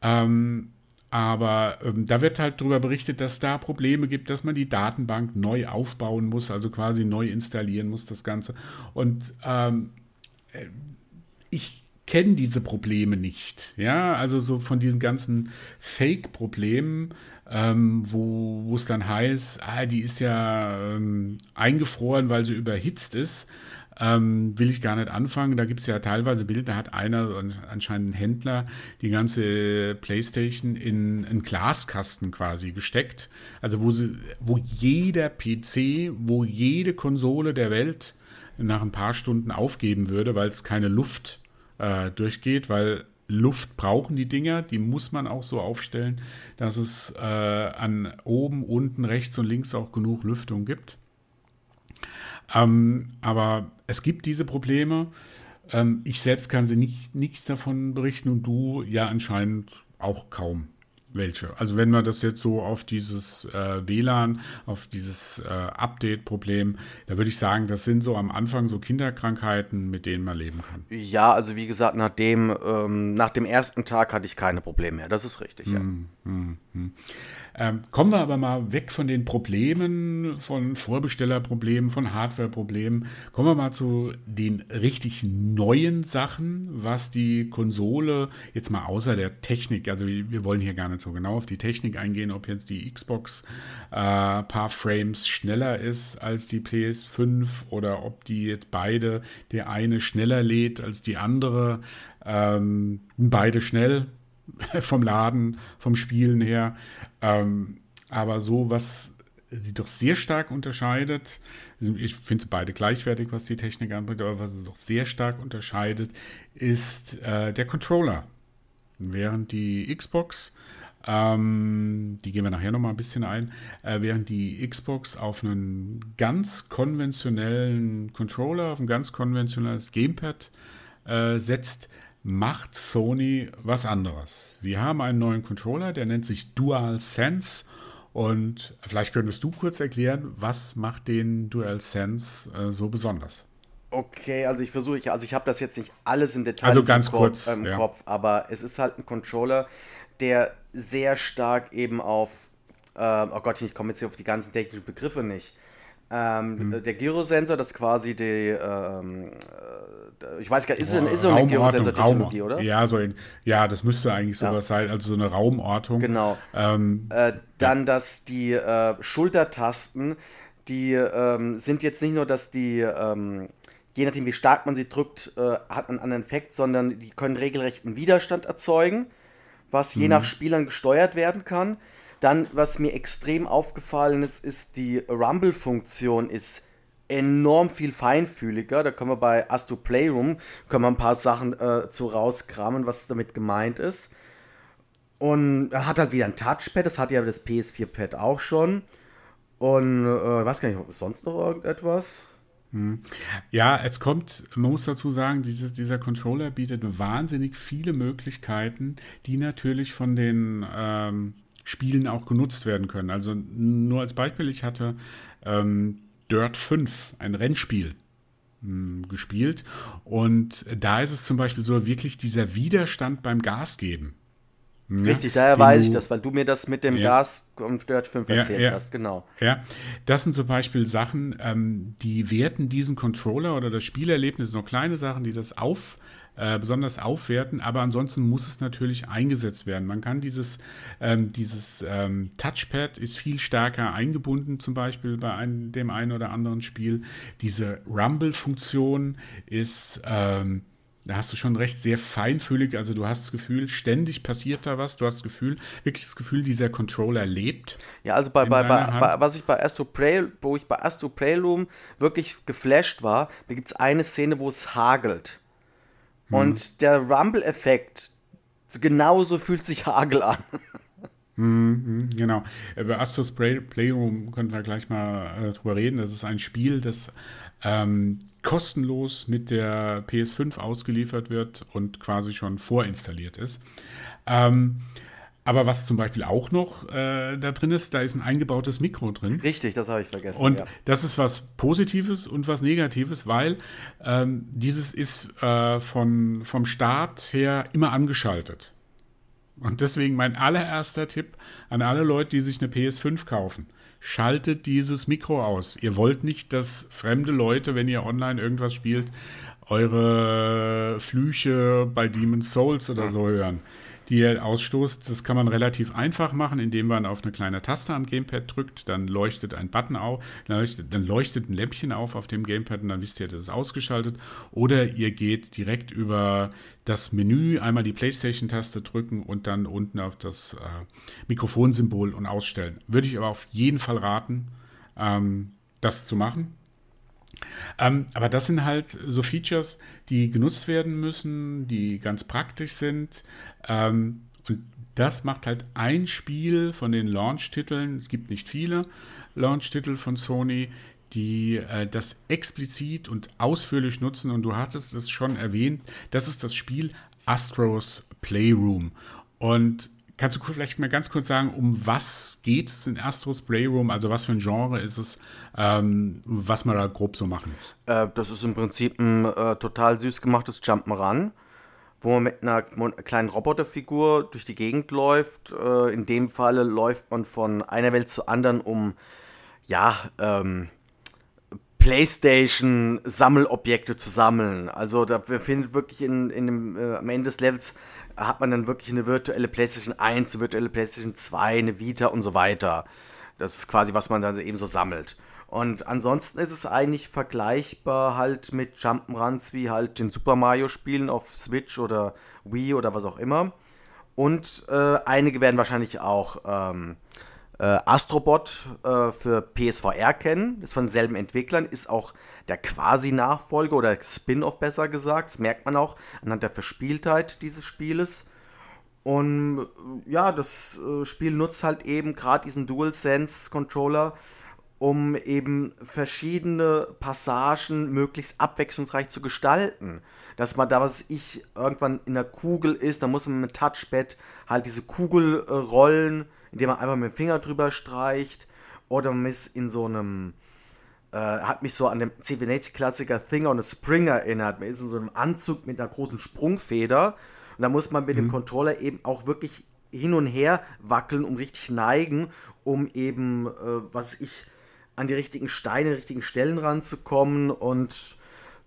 Ähm, aber ähm, da wird halt darüber berichtet, dass da Probleme gibt, dass man die Datenbank neu aufbauen muss, also quasi neu installieren muss, das Ganze. Und ähm, äh, ich kenne diese Probleme nicht. Ja, also so von diesen ganzen Fake-Problemen ähm, wo es dann heißt, ah, die ist ja ähm, eingefroren, weil sie überhitzt ist. Ähm, will ich gar nicht anfangen. Da gibt es ja teilweise Bilder, da hat einer, anscheinend ein Händler, die ganze Playstation in einen Glaskasten quasi gesteckt. Also wo, sie, wo jeder PC, wo jede Konsole der Welt nach ein paar Stunden aufgeben würde, weil es keine Luft äh, durchgeht, weil Luft brauchen die Dinger, die muss man auch so aufstellen, dass es äh, an oben, unten, rechts und links auch genug Lüftung gibt. Ähm, aber es gibt diese Probleme. Ähm, ich selbst kann sie nicht nichts davon berichten und du ja anscheinend auch kaum welche. Also wenn man das jetzt so auf dieses äh, WLAN, auf dieses äh, Update-Problem, da würde ich sagen, das sind so am Anfang so Kinderkrankheiten, mit denen man leben kann. Ja, also wie gesagt, nach dem, ähm, nach dem ersten Tag hatte ich keine Probleme mehr. Das ist richtig, ja. Mm, mm, mm. Ähm, kommen wir aber mal weg von den Problemen, von Vorbestellerproblemen, von Hardwareproblemen. Kommen wir mal zu den richtig neuen Sachen, was die Konsole jetzt mal außer der Technik, also wir wollen hier gar nicht so genau auf die Technik eingehen, ob jetzt die Xbox äh, paar Frames schneller ist als die PS5 oder ob die jetzt beide, der eine schneller lädt als die andere, ähm, beide schnell vom Laden, vom Spielen her. Ähm, aber so, was sie doch sehr stark unterscheidet, ich finde sie beide gleichwertig, was die Technik anbringt, aber was sie doch sehr stark unterscheidet, ist äh, der Controller. Während die Xbox, ähm, die gehen wir nachher nochmal ein bisschen ein, äh, während die Xbox auf einen ganz konventionellen Controller, auf ein ganz konventionelles Gamepad äh, setzt, macht Sony was anderes. Sie haben einen neuen Controller, der nennt sich DualSense. Und vielleicht könntest du kurz erklären, was macht den DualSense äh, so besonders? Okay, also ich versuche, also ich habe das jetzt nicht alles in Detail also ganz im, kurz, Kopf, ähm, ja. Kopf, aber es ist halt ein Controller, der sehr stark eben auf, äh, oh Gott, ich komme jetzt hier auf die ganzen technischen Begriffe nicht. Ähm, hm. Der Gyrosensor, das ist quasi die, ähm, ich weiß gar nicht, ist, ist so eine Gyrosensor-Technologie, oder? Ja, so in, ja, das müsste eigentlich sowas ja. sein, also so eine Raumortung. Genau. Ähm, äh, dann, ja. dass die äh, Schultertasten, die ähm, sind jetzt nicht nur, dass die, ähm, je nachdem wie stark man sie drückt, äh, hat einen anderen Effekt, sondern die können regelrechten Widerstand erzeugen, was je mhm. nach Spielern gesteuert werden kann. Dann, was mir extrem aufgefallen ist, ist die Rumble-Funktion ist enorm viel feinfühliger. Da können wir bei Astro Playroom können wir ein paar Sachen äh, zu rauskramen, was damit gemeint ist. Und er hat halt wieder ein Touchpad, das hat ja das PS4-Pad auch schon. Und äh, weiß gar nicht, sonst noch irgendetwas? Hm. Ja, es kommt, man muss dazu sagen, dieses, dieser Controller bietet wahnsinnig viele Möglichkeiten, die natürlich von den ähm, Spielen auch genutzt werden können. Also nur als Beispiel, ich hatte ähm, Dirt 5, ein Rennspiel hm, gespielt. Und da ist es zum Beispiel so wirklich dieser Widerstand beim Gas geben. Ja, Richtig, daher weiß ich das, weil du mir das mit dem ja. Gas Dirt 5 erzählt ja, hast, genau. Ja, das sind zum Beispiel Sachen, ähm, die werten diesen Controller oder das Spielerlebnis, noch kleine Sachen, die das auf, äh, besonders aufwerten, aber ansonsten muss es natürlich eingesetzt werden. Man kann dieses, ähm, dieses ähm, Touchpad ist viel stärker eingebunden, zum Beispiel bei einem, dem einen oder anderen Spiel. Diese Rumble-Funktion ist ähm, da hast du schon recht, sehr feinfühlig. Also du hast das Gefühl, ständig passiert da was. Du hast das Gefühl, wirklich das Gefühl, dieser Controller lebt. Ja, also bei, bei, bei, was ich bei Astro Play, wo ich bei Astro Playroom wirklich geflasht war, da gibt es eine Szene, wo es hagelt. Hm. Und der Rumble-Effekt, genauso fühlt sich Hagel an. Mhm, genau. Über Astros Playroom können wir gleich mal äh, drüber reden. Das ist ein Spiel, das ähm, kostenlos mit der PS5 ausgeliefert wird und quasi schon vorinstalliert ist. Ähm, aber was zum Beispiel auch noch äh, da drin ist, da ist ein eingebautes Mikro drin. Richtig, das habe ich vergessen. Und ja. das ist was Positives und was Negatives, weil ähm, dieses ist äh, von, vom Start her immer angeschaltet. Und deswegen mein allererster Tipp an alle Leute, die sich eine PS5 kaufen schaltet dieses Mikro aus. Ihr wollt nicht, dass fremde Leute, wenn ihr online irgendwas spielt, eure Flüche bei Demon's Souls oder so hören die ihr ausstoßt. Das kann man relativ einfach machen, indem man auf eine kleine Taste am Gamepad drückt, dann leuchtet ein Button auf, dann leuchtet ein Lämpchen auf auf dem Gamepad und dann wisst ihr, das ist ausgeschaltet. Oder ihr geht direkt über das Menü, einmal die PlayStation-Taste drücken und dann unten auf das äh, Mikrofonsymbol und ausstellen. Würde ich aber auf jeden Fall raten, ähm, das zu machen. Ähm, aber das sind halt so Features, die genutzt werden müssen, die ganz praktisch sind. Ähm, und das macht halt ein Spiel von den Launch-Titeln, es gibt nicht viele Launch-Titel von Sony, die äh, das explizit und ausführlich nutzen. Und du hattest es schon erwähnt, das ist das Spiel Astros Playroom. Und Kannst du vielleicht mal ganz kurz sagen, um was geht es in Astros Playroom? Also was für ein Genre ist es, ähm, was man da grob so machen muss? Äh, das ist im Prinzip ein äh, total süß gemachtes Jump'n'Run, wo man mit einer kleinen Roboterfigur durch die Gegend läuft. Äh, in dem Falle läuft man von einer Welt zur anderen, um ja, ähm, Playstation-Sammelobjekte zu sammeln. Also da findet wirklich in, in dem, äh, am Ende des Levels hat man dann wirklich eine virtuelle PlayStation 1, eine virtuelle PlayStation 2, eine Vita und so weiter. Das ist quasi, was man dann eben so sammelt. Und ansonsten ist es eigentlich vergleichbar halt mit Jump'n'Runs wie halt den Super Mario Spielen auf Switch oder Wii oder was auch immer. Und äh, einige werden wahrscheinlich auch ähm, äh, Astrobot äh, für PSVR kennen, ist von denselben Entwicklern, ist auch der Quasi-Nachfolger oder Spin-off besser gesagt. Das merkt man auch anhand der Verspieltheit dieses Spieles. Und ja, das äh, Spiel nutzt halt eben gerade diesen DualSense-Controller, um eben verschiedene Passagen möglichst abwechslungsreich zu gestalten. Dass man da, was ich irgendwann in der Kugel ist, da muss man mit Touchpad halt diese Kugel äh, rollen indem man einfach mit dem Finger drüber streicht. Oder man ist in so einem, äh, hat mich so an den CB80-Klassiker Thing on a Spring erinnert. Man ist in so einem Anzug mit einer großen Sprungfeder. Und da muss man mit mhm. dem Controller eben auch wirklich hin und her wackeln und richtig neigen, um eben, äh, was ich, an die richtigen Steine, richtigen Stellen ranzukommen. Und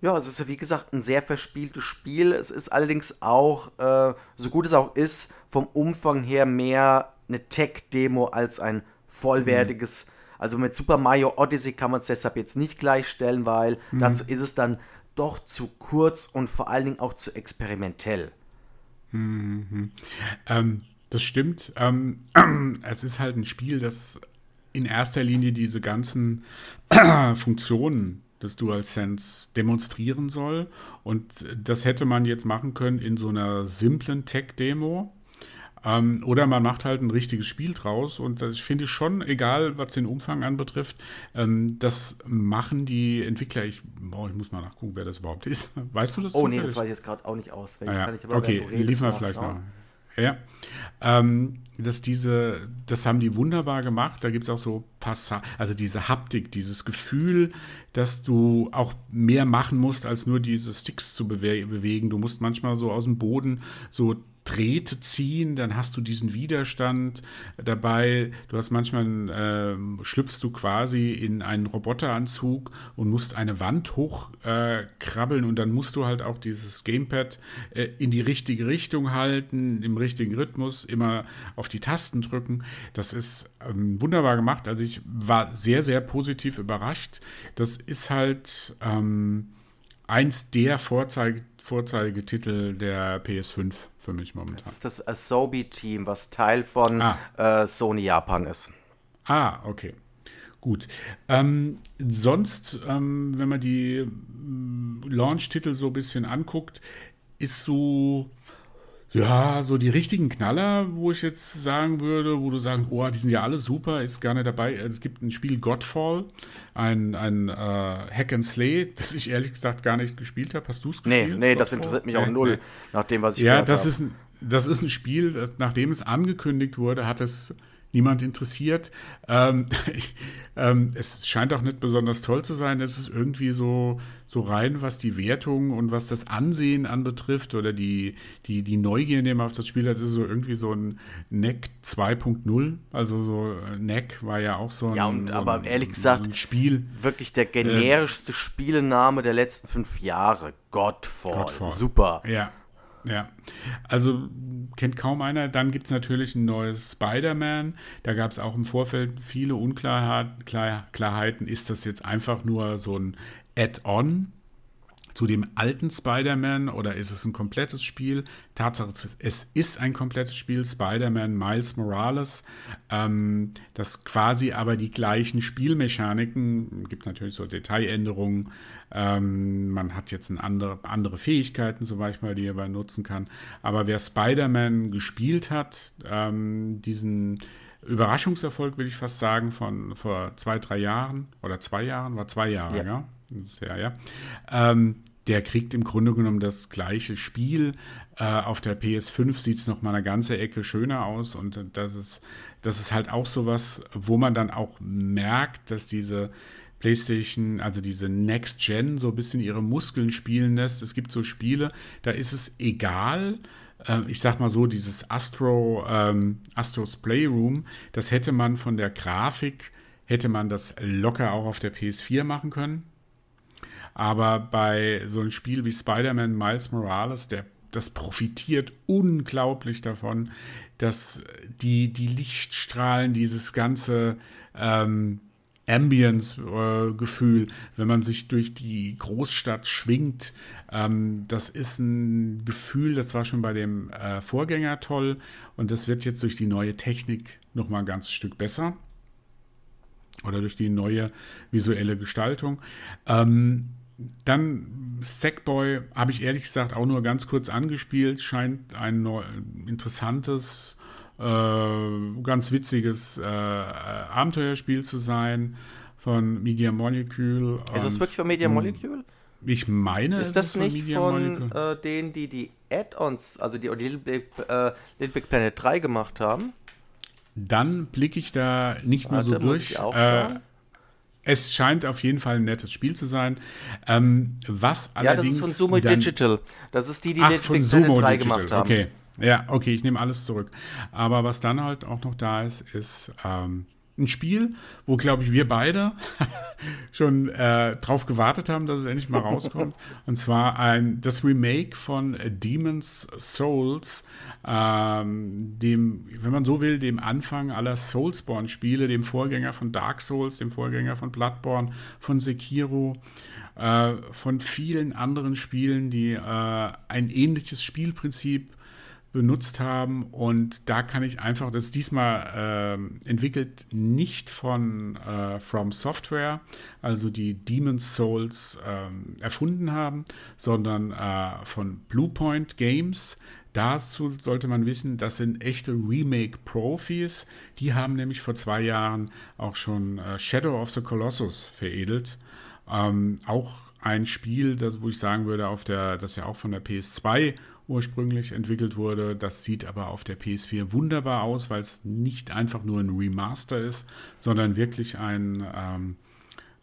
ja, es ist ja wie gesagt ein sehr verspieltes Spiel. Es ist allerdings auch, äh, so gut es auch ist, vom Umfang her mehr eine Tech-Demo als ein vollwertiges. Mhm. Also mit Super Mario Odyssey kann man es deshalb jetzt nicht gleichstellen, weil mhm. dazu ist es dann doch zu kurz und vor allen Dingen auch zu experimentell. Mhm. Ähm, das stimmt. Ähm, es ist halt ein Spiel, das in erster Linie diese ganzen Funktionen des DualSense demonstrieren soll. Und das hätte man jetzt machen können in so einer simplen Tech-Demo. Ähm, oder man macht halt ein richtiges Spiel draus und ich finde schon, egal was den Umfang anbetrifft, ähm, das machen die Entwickler. Ich, boah, ich muss mal nachgucken, wer das überhaupt ist. Weißt du das? Oh nee, das weiß ich jetzt gerade auch nicht aus. Ah, ja. okay, liefern wir vielleicht noch. Ja, ähm, dass diese, das haben die wunderbar gemacht. Da gibt es auch so Passagen, also diese Haptik, dieses Gefühl, dass du auch mehr machen musst, als nur diese Sticks zu bewe bewegen. Du musst manchmal so aus dem Boden so Drähte ziehen, dann hast du diesen Widerstand dabei. Du hast manchmal, äh, schlüpfst du quasi in einen Roboteranzug und musst eine Wand hochkrabbeln äh, und dann musst du halt auch dieses Gamepad äh, in die richtige Richtung halten, im richtigen Rhythmus, immer auf die Tasten drücken. Das ist ähm, wunderbar gemacht. Also ich war sehr, sehr positiv überrascht. Das ist halt ähm, eins der Vorzeige Vorzeigetitel der PS5 für mich momentan. Das ist das Asobi-Team, was Teil von ah. äh, Sony Japan ist. Ah, okay. Gut. Ähm, sonst, ähm, wenn man die ähm, Launch-Titel so ein bisschen anguckt, ist so ja, so die richtigen Knaller, wo ich jetzt sagen würde, wo du sagst, oh, die sind ja alle super, ist nicht dabei. Es gibt ein Spiel Godfall, ein, ein äh, Hack and Slay, das ich ehrlich gesagt gar nicht gespielt habe. Hast du es gespielt? Nee, nee, Godfall? das interessiert mich auch null, nee. nach dem, was ich ja, gehört habe. Ja, das ist ein das ist ein Spiel, nachdem es angekündigt wurde, hat es niemand interessiert. Ähm, ähm, es scheint auch nicht besonders toll zu sein. Es ist irgendwie so, so rein, was die Wertung und was das Ansehen anbetrifft oder die, die, die Neugier, die man auf das Spiel hat, ist so irgendwie so ein NEC 2.0. Also so äh, NEC war ja auch so ein, ja, und, so aber ein, ehrlich gesagt, so Spiel. Wirklich der generischste äh, Spielename der letzten fünf Jahre. Godfall. Godfall. Super. Ja. Ja, also kennt kaum einer. Dann gibt es natürlich ein neues Spider-Man. Da gab es auch im Vorfeld viele Unklarheiten. Ist das jetzt einfach nur so ein Add-on zu dem alten Spider-Man oder ist es ein komplettes Spiel? Tatsache, es ist ein komplettes Spiel, Spider-Man Miles Morales, ähm, das quasi aber die gleichen Spielmechaniken, gibt natürlich so Detailänderungen, ähm, man hat jetzt andere, andere Fähigkeiten zum Beispiel, die er nutzen kann, aber wer Spider-Man gespielt hat, ähm, diesen Überraschungserfolg, will ich fast sagen, von vor zwei, drei Jahren oder zwei Jahren, war zwei Jahre, ja. ja? Sehr, ja. Ähm, der kriegt im Grunde genommen das gleiche Spiel. Äh, auf der PS5 sieht es noch mal eine ganze Ecke schöner aus und das ist, das ist halt auch sowas, wo man dann auch merkt, dass diese PlayStation, also diese Next Gen, so ein bisschen ihre Muskeln spielen lässt. Es gibt so Spiele, da ist es egal. Äh, ich sag mal so, dieses Astro, ähm, Astros Playroom, das hätte man von der Grafik, hätte man das locker auch auf der PS4 machen können aber bei so einem Spiel wie Spider-Man Miles Morales, der, das profitiert unglaublich davon, dass die, die Lichtstrahlen, dieses ganze ähm, Ambience-Gefühl, wenn man sich durch die Großstadt schwingt. Ähm, das ist ein Gefühl, das war schon bei dem äh, Vorgänger toll und das wird jetzt durch die neue Technik nochmal ein ganzes Stück besser. Oder durch die neue visuelle Gestaltung. Ähm, dann Sackboy habe ich ehrlich gesagt auch nur ganz kurz angespielt. Scheint ein neu, interessantes, äh, ganz witziges äh, Abenteuerspiel zu sein von Media Molecule. Ist das wirklich von Media Molecule? Ich meine, ist das nicht von, von äh, denen, die die Add-ons, also die, die Little, Big, äh, Little Big Planet 3 gemacht haben? Dann blicke ich da nicht mehr so durch. Ich auch äh, es scheint auf jeden Fall ein nettes Spiel zu sein. Ähm, was allerdings. Ja, das ist von Sumo dann, Digital. Das ist die, die ach, Big Planet 3 Digital. gemacht haben. Okay. Ja, okay, ich nehme alles zurück. Aber was dann halt auch noch da ist, ist ähm, ein Spiel, wo, glaube ich, wir beide schon äh, drauf gewartet haben, dass es endlich mal rauskommt. Und zwar ein, das Remake von Demon's Souls, ähm, dem, wenn man so will, dem Anfang aller Soulsborne-Spiele, dem Vorgänger von Dark Souls, dem Vorgänger von Bloodborne, von Sekiro, äh, von vielen anderen Spielen, die äh, ein ähnliches Spielprinzip benutzt haben. Und da kann ich einfach, das ist diesmal äh, entwickelt nicht von äh, From Software, also die Demon's Souls äh, erfunden haben, sondern äh, von Bluepoint Games. Dazu sollte man wissen, das sind echte Remake-Profis. Die haben nämlich vor zwei Jahren auch schon äh, Shadow of the Colossus veredelt. Ähm, auch ein Spiel, das, wo ich sagen würde, auf der, das ja auch von der PS2 ursprünglich entwickelt wurde. Das sieht aber auf der PS4 wunderbar aus, weil es nicht einfach nur ein Remaster ist, sondern wirklich ein, ähm,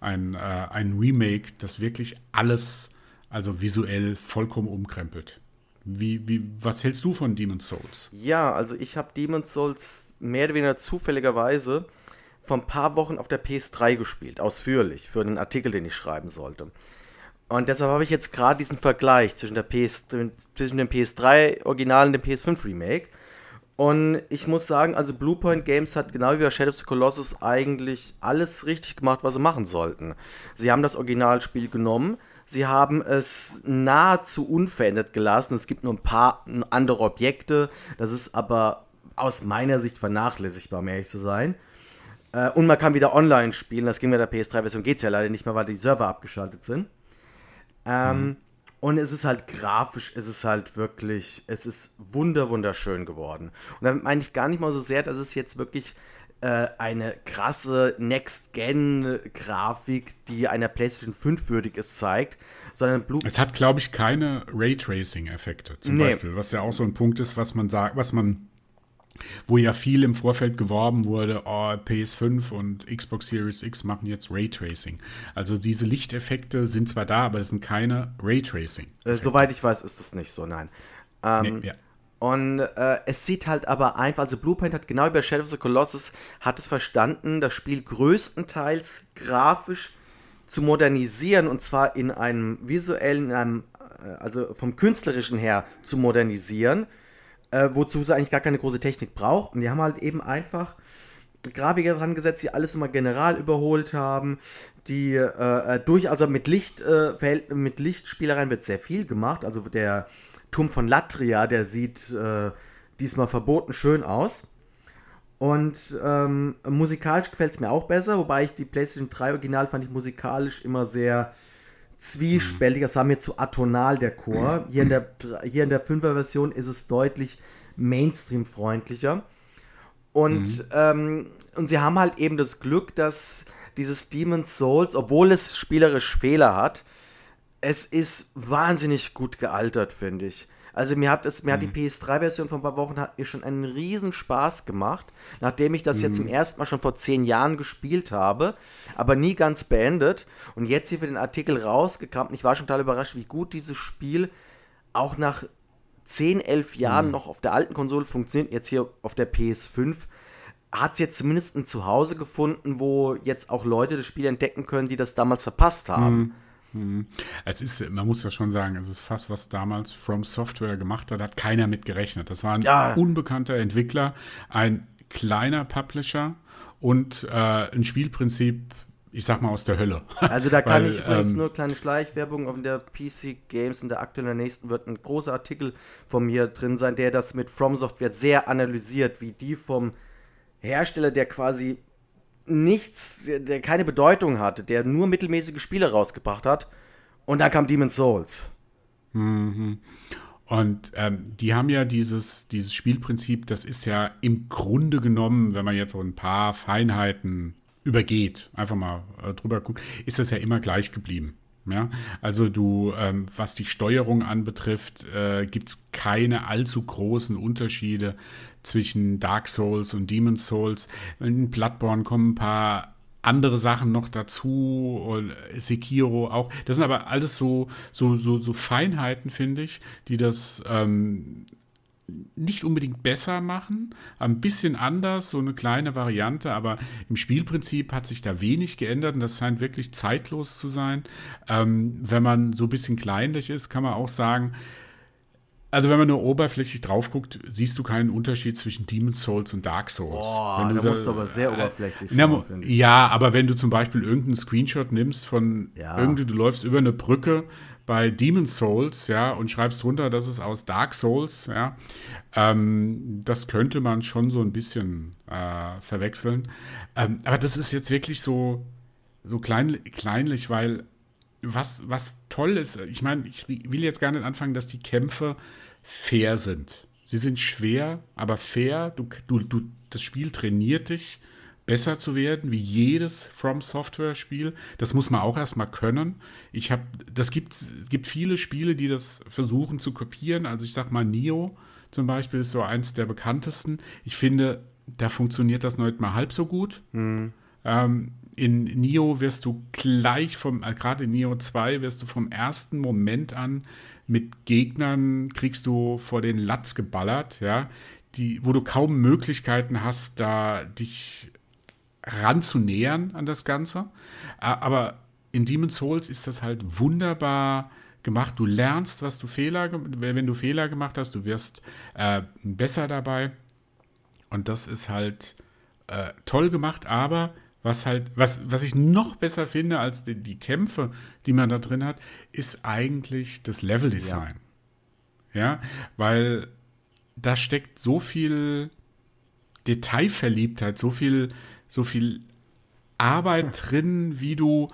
ein, äh, ein Remake, das wirklich alles, also visuell vollkommen umkrempelt. Wie, wie, was hältst du von Demon's Souls? Ja, also ich habe Demon's Souls mehr oder weniger zufälligerweise vor ein paar Wochen auf der PS3 gespielt, ausführlich, für einen Artikel, den ich schreiben sollte. Und deshalb habe ich jetzt gerade diesen Vergleich zwischen, der PS, zwischen dem PS3-Original und dem PS5-Remake. Und ich muss sagen, also Bluepoint Games hat genau wie bei Shadow of the Colossus eigentlich alles richtig gemacht, was sie machen sollten. Sie haben das Originalspiel genommen, sie haben es nahezu unverändert gelassen. Es gibt nur ein paar andere Objekte, das ist aber aus meiner Sicht vernachlässigbar, um ehrlich zu sein. Äh, und man kann wieder online spielen. Das ging mit der PS3-Version, geht es ja leider nicht mehr, weil die Server abgeschaltet sind. Ähm, mhm. Und es ist halt grafisch, es ist halt wirklich, es ist wunder, wunderschön geworden. Und damit meine ich gar nicht mal so sehr, dass es jetzt wirklich äh, eine krasse Next-Gen-Grafik, die einer PlayStation 5 würdig ist, zeigt, sondern Blue. Es hat, glaube ich, keine Raytracing-Effekte zum nee. Beispiel, was ja auch so ein Punkt ist, was man sagt, was man wo ja viel im Vorfeld geworben wurde, oh, PS5 und Xbox Series X machen jetzt Raytracing. Also diese Lichteffekte sind zwar da, aber es sind keine Raytracing. Äh, soweit ich weiß, ist das nicht so, nein. Ähm, nee, ja. Und äh, es sieht halt aber einfach, also Blueprint hat genau wie bei Shadow of the Colossus, hat es verstanden, das Spiel größtenteils grafisch zu modernisieren und zwar in einem visuellen, in einem, äh, also vom künstlerischen her zu modernisieren äh, wozu sie eigentlich gar keine große Technik braucht. Und die haben halt eben einfach Grafiker dran gesetzt, die alles immer general überholt haben, die äh, äh durch, also mit Licht, äh, mit Lichtspielereien wird sehr viel gemacht. Also der Turm von Latria, der sieht äh, diesmal verboten schön aus. Und ähm, musikalisch gefällt es mir auch besser, wobei ich die PlayStation 3 Original fand ich musikalisch immer sehr zwiespältig. Das war mir zu atonal, der Chor. Hier in der, hier in der 5er Version ist es deutlich Mainstream-freundlicher. Und, mhm. ähm, und sie haben halt eben das Glück, dass dieses Demon's Souls, obwohl es spielerisch Fehler hat, es ist wahnsinnig gut gealtert, finde ich. Also mir hat es, mir mhm. hat die mhm. PS3-Version von ein paar Wochen hat mir schon einen riesen Spaß gemacht, nachdem ich das mhm. jetzt zum ersten Mal schon vor zehn Jahren gespielt habe, aber nie ganz beendet. Und jetzt hier für den Artikel rausgekramt. Und ich war schon total überrascht, wie gut dieses Spiel auch nach 10, 11 Jahren mhm. noch auf der alten Konsole funktioniert. Jetzt hier auf der PS5 hat es jetzt zumindest ein Zuhause gefunden, wo jetzt auch Leute das Spiel entdecken können, die das damals verpasst haben. Mhm. Mhm. Es ist, man muss ja schon sagen, es ist fast, was damals From Software gemacht hat, hat keiner mit gerechnet. Das war ein ja. unbekannter Entwickler, ein kleiner Publisher und äh, ein Spielprinzip, ich sag mal, aus der Hölle. Also da kann Weil, ich übrigens ähm, nur kleine Schleichwerbung auf der PC Games in der aktuellen nächsten wird ein großer Artikel von mir drin sein, der das mit From Software sehr analysiert, wie die vom Hersteller, der quasi nichts, der keine Bedeutung hatte, der nur mittelmäßige Spiele rausgebracht hat. Und dann kam Demon's Souls. Mhm. Und ähm, die haben ja dieses, dieses Spielprinzip, das ist ja im Grunde genommen, wenn man jetzt so ein paar Feinheiten übergeht, einfach mal äh, drüber guckt, ist das ja immer gleich geblieben. Ja, also du, ähm, was die Steuerung anbetrifft, äh, gibt es keine allzu großen Unterschiede zwischen Dark Souls und Demon's Souls. In Bloodborne kommen ein paar andere Sachen noch dazu und Sekiro auch. Das sind aber alles so, so, so, so Feinheiten, finde ich, die das ähm, nicht unbedingt besser machen, ein bisschen anders, so eine kleine Variante, aber im Spielprinzip hat sich da wenig geändert und das scheint wirklich zeitlos zu sein. Ähm, wenn man so ein bisschen kleinlich ist, kann man auch sagen, also wenn man nur oberflächlich drauf guckt, siehst du keinen Unterschied zwischen Demon's Souls und Dark Souls. Boah, da, musst du aber sehr äh, oberflächlich na, schauen, Ja, aber wenn du zum Beispiel irgendeinen Screenshot nimmst von ja. irgendwie, du läufst über eine Brücke bei Demon's Souls, ja, und schreibst runter, das ist aus Dark Souls, ja, ähm, das könnte man schon so ein bisschen äh, verwechseln. Ähm, aber das ist jetzt wirklich so, so klein, kleinlich, weil was, was toll ist, ich meine, ich will jetzt gar nicht anfangen, dass die Kämpfe fair sind. Sie sind schwer, aber fair. Du, du, du, das Spiel trainiert dich, besser zu werden, wie jedes From Software Spiel. Das muss man auch erstmal können. Ich habe, das gibt, gibt viele Spiele, die das versuchen zu kopieren. Also ich sag mal, Nio zum Beispiel ist so eins der bekanntesten. Ich finde, da funktioniert das noch nicht mal halb so gut. Mhm. Ähm, in Nio wirst du gleich vom, äh, gerade in Nio 2 wirst du vom ersten Moment an mit Gegnern kriegst du vor den Latz geballert, ja, die, wo du kaum Möglichkeiten hast, da dich ranzunähern an das Ganze. Aber in Demon's Souls ist das halt wunderbar gemacht. Du lernst, was du Fehler, wenn du Fehler gemacht hast, du wirst äh, besser dabei. Und das ist halt äh, toll gemacht, aber was halt, was, was ich noch besser finde als die, die Kämpfe, die man da drin hat, ist eigentlich das Leveldesign. Ja. ja, weil da steckt so viel Detailverliebtheit, so viel, so viel Arbeit drin, wie du,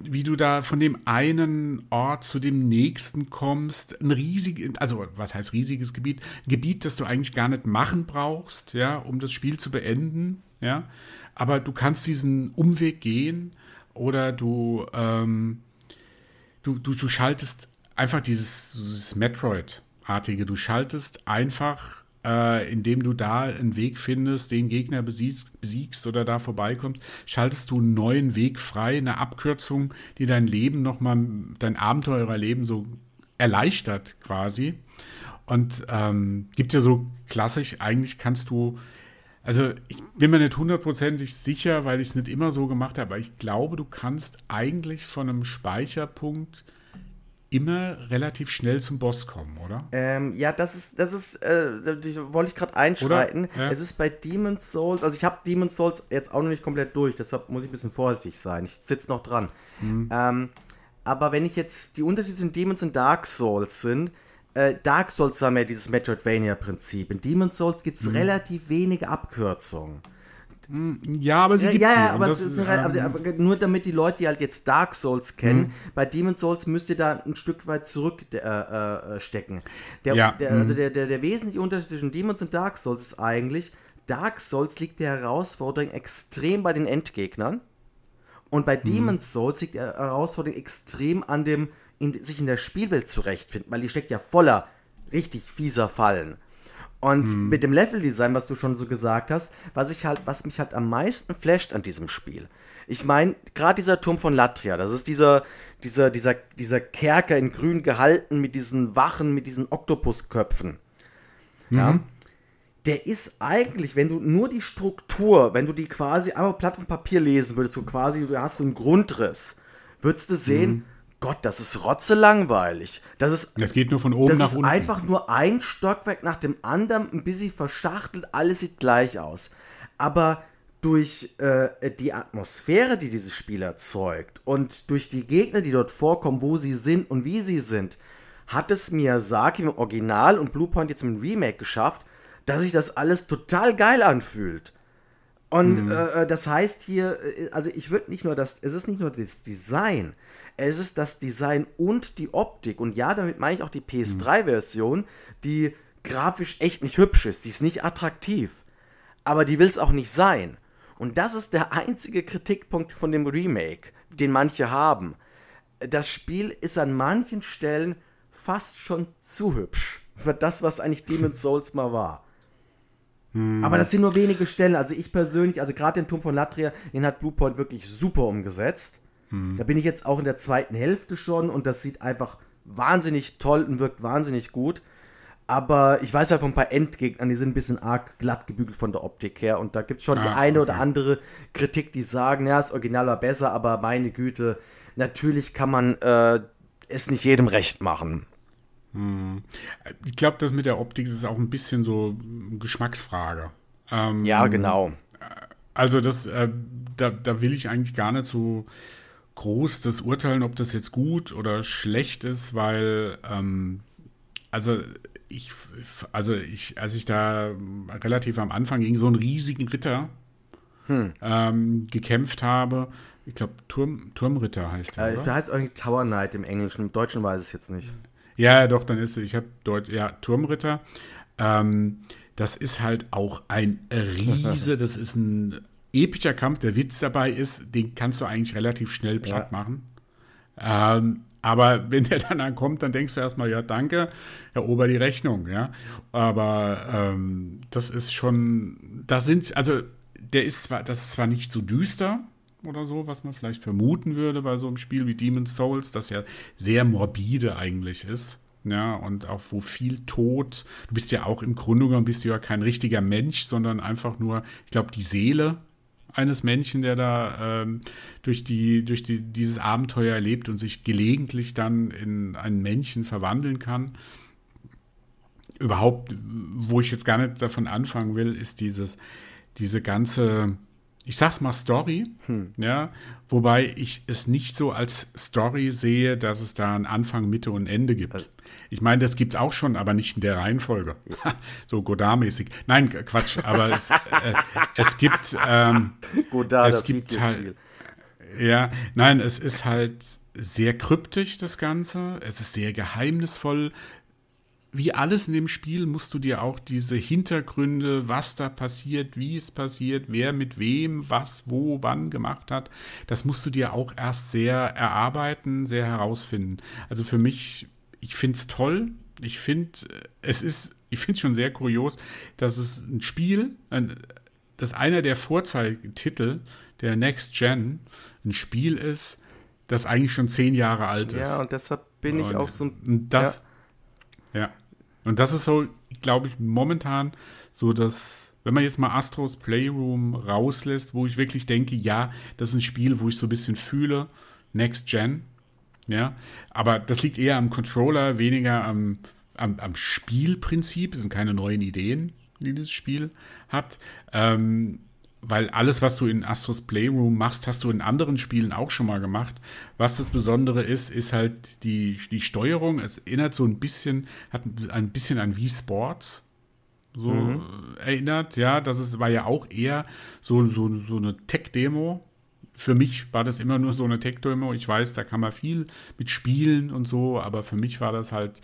wie du da von dem einen Ort zu dem nächsten kommst. Ein riesiges, also was heißt riesiges Gebiet? Ein Gebiet, das du eigentlich gar nicht machen brauchst, ja, um das Spiel zu beenden, ja. Aber du kannst diesen Umweg gehen oder du, ähm, du, du, du schaltest einfach dieses, dieses Metroid-artige, du schaltest einfach äh, indem du da einen Weg findest, den Gegner besiegst, besiegst oder da vorbeikommst, schaltest du einen neuen Weg frei, eine Abkürzung, die dein Leben nochmal, dein Abenteurerleben so erleichtert quasi. Und ähm, gibt ja so klassisch, eigentlich kannst du, also ich bin mir nicht hundertprozentig sicher, weil ich es nicht immer so gemacht habe, aber ich glaube, du kannst eigentlich von einem Speicherpunkt immer relativ schnell zum Boss kommen, oder? Ähm, ja, das ist, das ist, äh, da wollte ich gerade einschreiten. Ja. Es ist bei Demon's Souls, also ich habe Demon's Souls jetzt auch noch nicht komplett durch, deshalb muss ich ein bisschen vorsichtig sein. Ich sitze noch dran. Mhm. Ähm, aber wenn ich jetzt die Unterschiede zwischen Demon's und Dark Souls sind, äh, Dark Souls haben ja dieses Metroidvania-Prinzip. In Demon's Souls gibt es mhm. relativ wenige Abkürzungen. Hm, ja, aber sie ja, ja, ja, aber, es ist halt, aber, aber, nur damit die Leute, die halt jetzt Dark Souls kennen, mhm. bei Demon's Souls müsst ihr da ein Stück weit zurückstecken. Äh, äh, stecken. der, ja. der, also mhm. der, der, der wesentliche Unterschied zwischen Demon's und Dark Souls ist eigentlich, Dark Souls liegt die Herausforderung extrem bei den Endgegnern und bei mhm. Demon's Souls liegt die Herausforderung extrem an dem, in, sich in der Spielwelt zurechtfinden, weil die steckt ja voller richtig fieser Fallen. Und hm. mit dem Leveldesign, was du schon so gesagt hast, was ich halt, was mich halt am meisten flasht an diesem Spiel. Ich meine, gerade dieser Turm von Latria, das ist dieser, dieser, dieser, dieser Kerker in grün gehalten mit diesen Wachen, mit diesen Oktopusköpfen. Mhm. Ja. Der ist eigentlich, wenn du nur die Struktur, wenn du die quasi einmal platt von Papier lesen würdest, so quasi, du hast so einen Grundriss, würdest du sehen, mhm Gott, das ist rotzelangweilig. Das ist. Das geht nur von oben nach unten. Das ist einfach nur ein Stockwerk nach dem anderen, ein bisschen verschachtelt, alles sieht gleich aus. Aber durch äh, die Atmosphäre, die dieses Spiel erzeugt und durch die Gegner, die dort vorkommen, wo sie sind und wie sie sind, hat es Miyazaki im Original und Bluepoint jetzt mit dem Remake geschafft, dass sich das alles total geil anfühlt. Und mhm. äh, äh das heißt hier, äh, also ich würde nicht nur das, es ist nicht nur das Design, es ist das Design und die Optik. Und ja, damit meine ich auch die PS3-Version, die grafisch echt nicht hübsch ist. Die ist nicht attraktiv. Aber die will es auch nicht sein. Und das ist der einzige Kritikpunkt von dem Remake, den manche haben. Das Spiel ist an manchen Stellen fast schon zu hübsch für das, was eigentlich Demon's Souls mal war. Hm. Aber das sind nur wenige Stellen. Also ich persönlich, also gerade den Turm von Latria, den hat Bluepoint wirklich super umgesetzt. Da bin ich jetzt auch in der zweiten Hälfte schon und das sieht einfach wahnsinnig toll und wirkt wahnsinnig gut. Aber ich weiß ja von ein paar Endgegnern, die sind ein bisschen arg glatt gebügelt von der Optik her. Und da gibt es schon ah, die eine okay. oder andere Kritik, die sagen, ja, das Original war besser, aber meine Güte, natürlich kann man äh, es nicht jedem recht machen. Hm. Ich glaube, das mit der Optik ist auch ein bisschen so Geschmacksfrage. Ähm, ja, genau. Also das, äh, da, da will ich eigentlich gar nicht so groß das urteilen, ob das jetzt gut oder schlecht ist, weil ähm, also ich, also ich, als ich da relativ am Anfang gegen so einen riesigen Ritter hm. ähm, gekämpft habe, ich glaube Turm, Turmritter heißt der. Äh, oder? heißt irgendwie Tower Knight im Englischen, im Deutschen weiß ich es jetzt nicht. Ja, doch, dann ist es, ich habe dort, ja, Turmritter. Ähm, das ist halt auch ein Riese, das ist ein epischer Kampf. Der Witz dabei ist, den kannst du eigentlich relativ schnell platt ja. machen. Ähm, aber wenn der dann ankommt, dann denkst du erstmal, ja, danke, erober die Rechnung, ja. Aber ähm, das ist schon, da sind, also der ist zwar, das ist zwar nicht so düster oder so, was man vielleicht vermuten würde bei so einem Spiel wie Demon's Souls, das ja sehr morbide eigentlich ist. Ja, und auch wo viel Tod, du bist ja auch im Grunde genommen bist du ja kein richtiger Mensch, sondern einfach nur, ich glaube, die Seele eines Menschen, der da ähm, durch, die, durch die, dieses Abenteuer erlebt und sich gelegentlich dann in ein Männchen verwandeln kann. Überhaupt, wo ich jetzt gar nicht davon anfangen will, ist dieses, diese ganze, ich sag's mal Story, hm. ja, wobei ich es nicht so als Story sehe, dass es da einen Anfang, Mitte und Ende gibt. Also, ich meine, das gibt's auch schon, aber nicht in der Reihenfolge. so Godard-mäßig. Nein, Quatsch, aber es, äh, es gibt, ähm, Godard, es gibt halt, ja, nein, es ist halt sehr kryptisch, das Ganze. Es ist sehr geheimnisvoll wie alles in dem Spiel musst du dir auch diese Hintergründe, was da passiert, wie es passiert, wer mit wem, was, wo, wann gemacht hat, das musst du dir auch erst sehr erarbeiten, sehr herausfinden. Also für mich, ich finde es toll. Ich finde, es ist, ich finde es schon sehr kurios, dass es ein Spiel, ein, dass einer der Vorzeigetitel der Next Gen ein Spiel ist, das eigentlich schon zehn Jahre alt ist. Ja, und deshalb bin ich auch so. Das, ja. ja. Und das ist so, glaube ich, momentan so, dass, wenn man jetzt mal Astros Playroom rauslässt, wo ich wirklich denke, ja, das ist ein Spiel, wo ich so ein bisschen fühle, Next Gen, ja, aber das liegt eher am Controller, weniger am, am, am Spielprinzip, es sind keine neuen Ideen, die dieses Spiel hat. Ähm, weil alles, was du in Astros Playroom machst, hast du in anderen Spielen auch schon mal gemacht. Was das Besondere ist, ist halt die, die Steuerung. Es erinnert so ein bisschen, hat ein bisschen an Wii Sports so mhm. erinnert. Ja, das ist, war ja auch eher so, so, so eine Tech-Demo. Für mich war das immer nur so eine Tech-Demo. Ich weiß, da kann man viel mit spielen und so, aber für mich war das halt,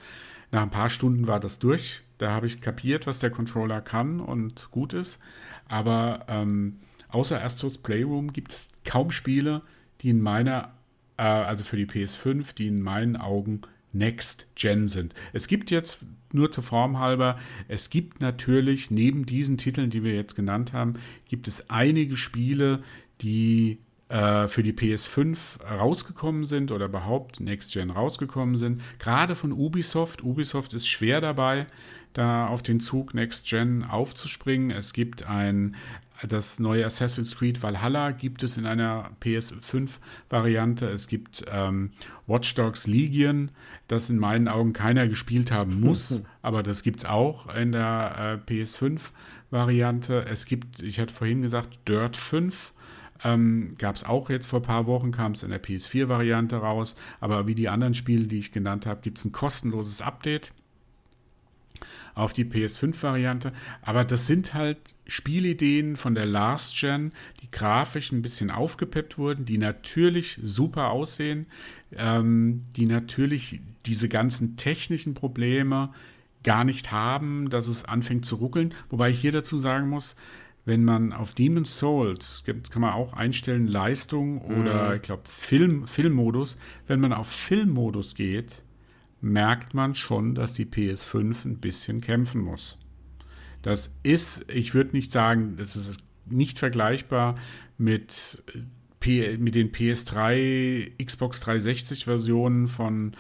nach ein paar Stunden war das durch. Da habe ich kapiert, was der Controller kann und gut ist. Aber ähm, außer Astros Playroom gibt es kaum Spiele, die in meiner, äh, also für die PS5, die in meinen Augen Next Gen sind. Es gibt jetzt, nur zur Form halber, es gibt natürlich neben diesen Titeln, die wir jetzt genannt haben, gibt es einige Spiele, die äh, für die PS5 rausgekommen sind oder überhaupt Next Gen rausgekommen sind. Gerade von Ubisoft. Ubisoft ist schwer dabei, da auf den Zug Next Gen aufzuspringen. Es gibt ein das neue Assassin's Creed Valhalla gibt es in einer PS5-Variante. Es gibt ähm, Watch Dogs Legion, das in meinen Augen keiner gespielt haben muss, aber das gibt es auch in der äh, PS5-Variante. Es gibt, ich hatte vorhin gesagt, Dirt 5. Ähm, Gab es auch jetzt vor ein paar Wochen, kam es in der PS4-Variante raus. Aber wie die anderen Spiele, die ich genannt habe, gibt es ein kostenloses Update auf die PS5-Variante. Aber das sind halt Spielideen von der Last Gen, die grafisch ein bisschen aufgepeppt wurden, die natürlich super aussehen, ähm, die natürlich diese ganzen technischen Probleme gar nicht haben, dass es anfängt zu ruckeln. Wobei ich hier dazu sagen muss, wenn man auf Demon's Souls, kann man auch einstellen Leistung oder mhm. ich glaube Film, Filmmodus, wenn man auf Filmmodus geht, merkt man schon, dass die PS5 ein bisschen kämpfen muss. Das ist, ich würde nicht sagen, das ist nicht vergleichbar mit, P mit den PS3, Xbox 360 Versionen von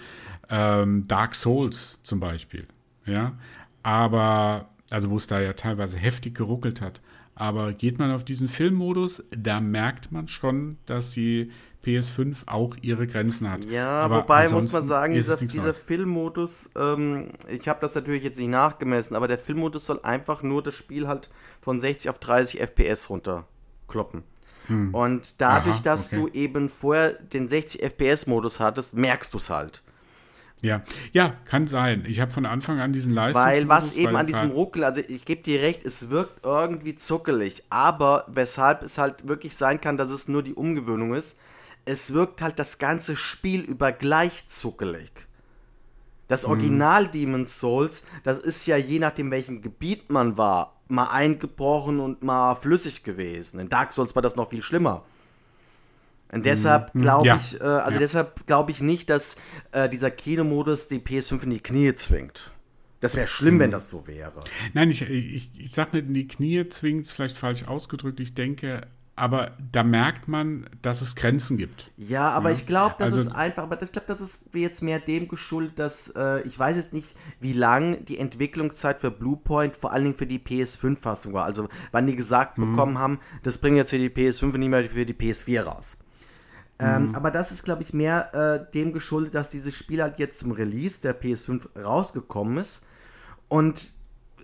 ähm, Dark Souls zum Beispiel. Ja, aber, also wo es da ja teilweise heftig geruckelt hat. Aber geht man auf diesen Filmmodus, da merkt man schon, dass die PS5 auch ihre Grenzen hat. Ja, Aber wobei muss man sagen, dieser, dieser Filmmodus, ähm, ich habe das natürlich jetzt nicht nachgemessen, aber der Filmmodus soll einfach nur das Spiel halt von 60 auf 30 FPS runterkloppen. Hm. Und dadurch, Aha, dass okay. du eben vorher den 60 FPS-Modus hattest, merkst du es halt. Ja, ja, kann sein. Ich habe von Anfang an diesen Leistungs Weil was eben an diesem Ruckel, also ich gebe dir recht, es wirkt irgendwie zuckelig, aber weshalb es halt wirklich sein kann, dass es nur die Umgewöhnung ist, es wirkt halt das ganze Spiel über gleich zuckelig. Das mhm. Original hm. Demon's Souls, das ist ja je nachdem, welchem Gebiet man war, mal eingebrochen und mal flüssig gewesen. In Dark Souls war das noch viel schlimmer. Und deshalb mhm. glaube ja. ich, äh, also ja. deshalb glaube ich nicht, dass äh, dieser Kinomodus die PS5 in die Knie zwingt. Das wäre schlimm, wenn das so wäre. Nein, ich, ich, ich sage nicht in die Knie zwingend, vielleicht falsch ausgedrückt. Ich denke, aber da merkt man, dass es Grenzen gibt. Ja, aber ja? ich glaube, das also, ist einfach, aber ich glaube, das ist jetzt mehr dem geschuldet, dass äh, ich weiß jetzt nicht, wie lang die Entwicklungszeit für Bluepoint vor allen Dingen für die PS5-Fassung war. Also wann die gesagt mhm. bekommen haben, das bringen jetzt für die PS5 und nicht mehr für die PS4 raus. Ähm, mhm. aber das ist, glaube ich, mehr äh, dem geschuldet, dass dieses Spiel halt jetzt zum Release der PS5 rausgekommen ist. Und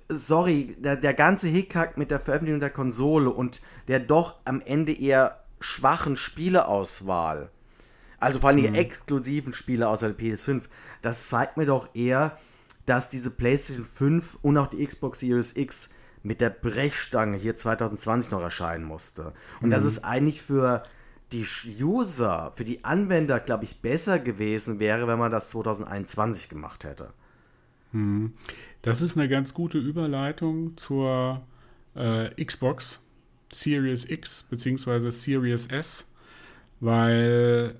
sorry, der, der ganze Hickhack mit der Veröffentlichung der Konsole und der doch am Ende eher schwachen Spieleauswahl, also vor allem die mhm. exklusiven Spiele außer der PS5, das zeigt mir doch eher, dass diese PlayStation 5 und auch die Xbox Series X mit der Brechstange hier 2020 noch erscheinen musste. Und mhm. das ist eigentlich für die User, für die Anwender, glaube ich, besser gewesen wäre, wenn man das 2021 gemacht hätte. Mhm. Das ist eine ganz gute Überleitung zur äh, Xbox Series X bzw. Series S, weil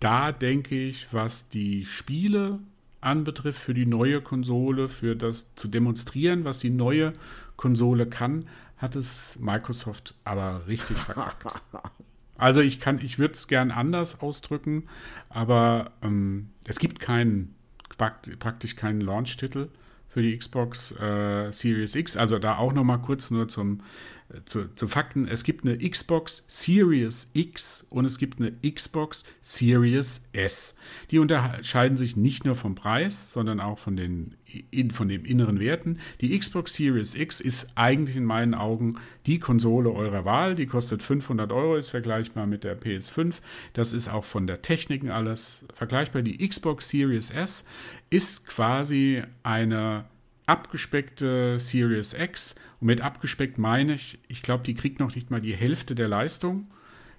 da denke ich, was die Spiele anbetrifft für die neue Konsole, für das zu demonstrieren, was die neue Konsole kann, hat es Microsoft aber richtig verkackt. Also ich kann, ich würde es gern anders ausdrücken, aber ähm, es gibt keinen, praktisch keinen Launch-Titel für die Xbox äh, Series X. Also da auch noch mal kurz nur zum, äh, zu, zu Fakten. Es gibt eine Xbox Series X und es gibt eine Xbox Series S. Die unterscheiden sich nicht nur vom Preis, sondern auch von den in, von den inneren Werten. Die Xbox Series X ist eigentlich in meinen Augen die Konsole eurer Wahl. Die kostet 500 Euro, ist vergleichbar mit der PS5. Das ist auch von der Technik alles vergleichbar. Die Xbox Series S ist quasi eine abgespeckte Series X. Und mit abgespeckt meine ich, ich glaube, die kriegt noch nicht mal die Hälfte der Leistung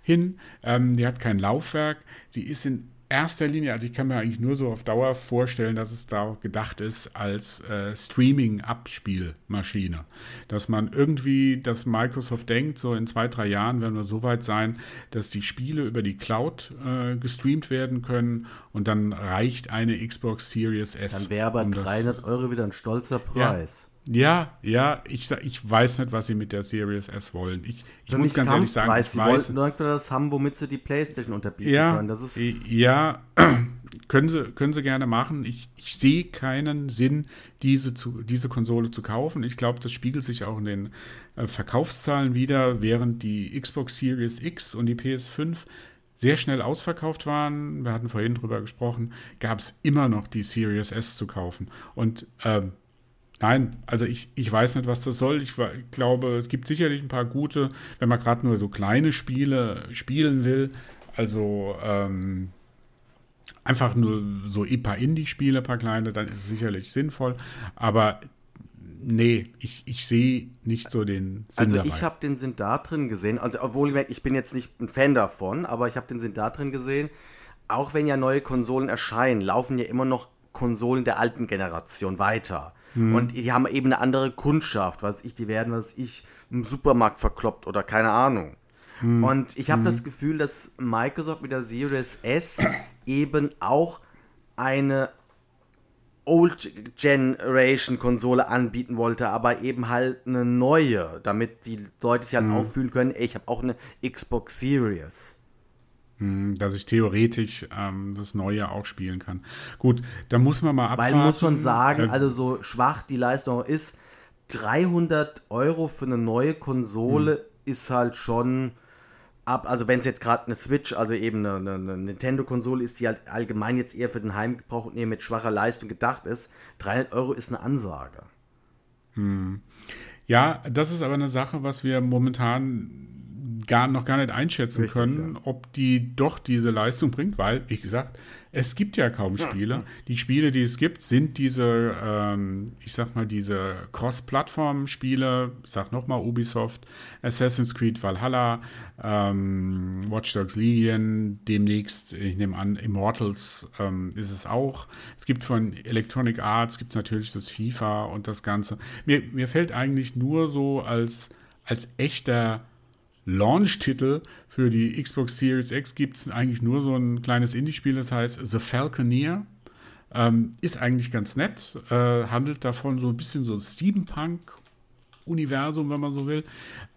hin. Ähm, die hat kein Laufwerk. Sie ist in erster Linie, also ich kann mir eigentlich nur so auf Dauer vorstellen, dass es da gedacht ist als äh, Streaming-Abspielmaschine. Dass man irgendwie, dass Microsoft denkt, so in zwei, drei Jahren werden wir so weit sein, dass die Spiele über die Cloud äh, gestreamt werden können und dann reicht eine Xbox Series S. Dann wäre aber um 300 Euro wieder ein stolzer Preis. Ja. Ja, ja, ich, ich weiß nicht, was sie mit der Series S wollen. Ich, ich muss ganz ehrlich sagen, ich sie weiß, wollten das haben, womit sie die Playstation unterbieten ja, können. Das ist ja, können sie, können sie gerne machen. Ich, ich sehe keinen Sinn, diese, zu, diese Konsole zu kaufen. Ich glaube, das spiegelt sich auch in den äh, Verkaufszahlen wieder, während die Xbox Series X und die PS5 sehr schnell ausverkauft waren, wir hatten vorhin drüber gesprochen, gab es immer noch die Series S zu kaufen. Und ähm, Nein, also ich, ich weiß nicht, was das soll. Ich, ich glaube, es gibt sicherlich ein paar gute, wenn man gerade nur so kleine Spiele spielen will. Also ähm, einfach nur so ein paar Indie-Spiele, ein paar kleine, dann ist es sicherlich sinnvoll. Aber nee, ich, ich sehe nicht so den Sinn Also ich habe den Sinn da drin gesehen, also obwohl ich bin jetzt nicht ein Fan davon, aber ich habe den Sinn da drin gesehen, auch wenn ja neue Konsolen erscheinen, laufen ja immer noch Konsolen der alten Generation weiter. Mhm. Und die haben eben eine andere Kundschaft, was ich, die werden, was ich, im Supermarkt verkloppt oder keine Ahnung. Mhm. Und ich habe mhm. das Gefühl, dass Microsoft mit der Series S eben auch eine Old Generation Konsole anbieten wollte, aber eben halt eine neue, damit die Leute sich halt mhm. auffühlen können, ey, ich habe auch eine Xbox Series. Hm, dass ich theoretisch ähm, das Neue auch spielen kann. Gut, da muss man mal abwarten. Weil man muss schon sagen, also so schwach die Leistung ist, 300 Euro für eine neue Konsole hm. ist halt schon ab, also wenn es jetzt gerade eine Switch, also eben eine, eine Nintendo-Konsole ist, die halt allgemein jetzt eher für den Heimgebrauch und eher mit schwacher Leistung gedacht ist, 300 Euro ist eine Ansage. Hm. Ja, das ist aber eine Sache, was wir momentan gar, noch gar nicht einschätzen Richtig, können, ja. ob die doch diese Leistung bringt, weil, wie gesagt, es gibt ja kaum Spiele. Die Spiele, die es gibt, sind diese, ähm, ich sag mal, diese Cross-Plattform-Spiele, ich sag nochmal Ubisoft, Assassin's Creed Valhalla, ähm, Watch Dogs Legion, demnächst, ich nehme an, Immortals ähm, ist es auch. Es gibt von Electronic Arts, gibt es natürlich das FIFA und das Ganze. Mir, mir fällt eigentlich nur so als, als echter Launch-Titel für die Xbox Series X gibt es eigentlich nur so ein kleines Indie-Spiel, das heißt The Falconeer. Ähm, ist eigentlich ganz nett, äh, handelt davon so ein bisschen so Steampunk-Universum, wenn man so will.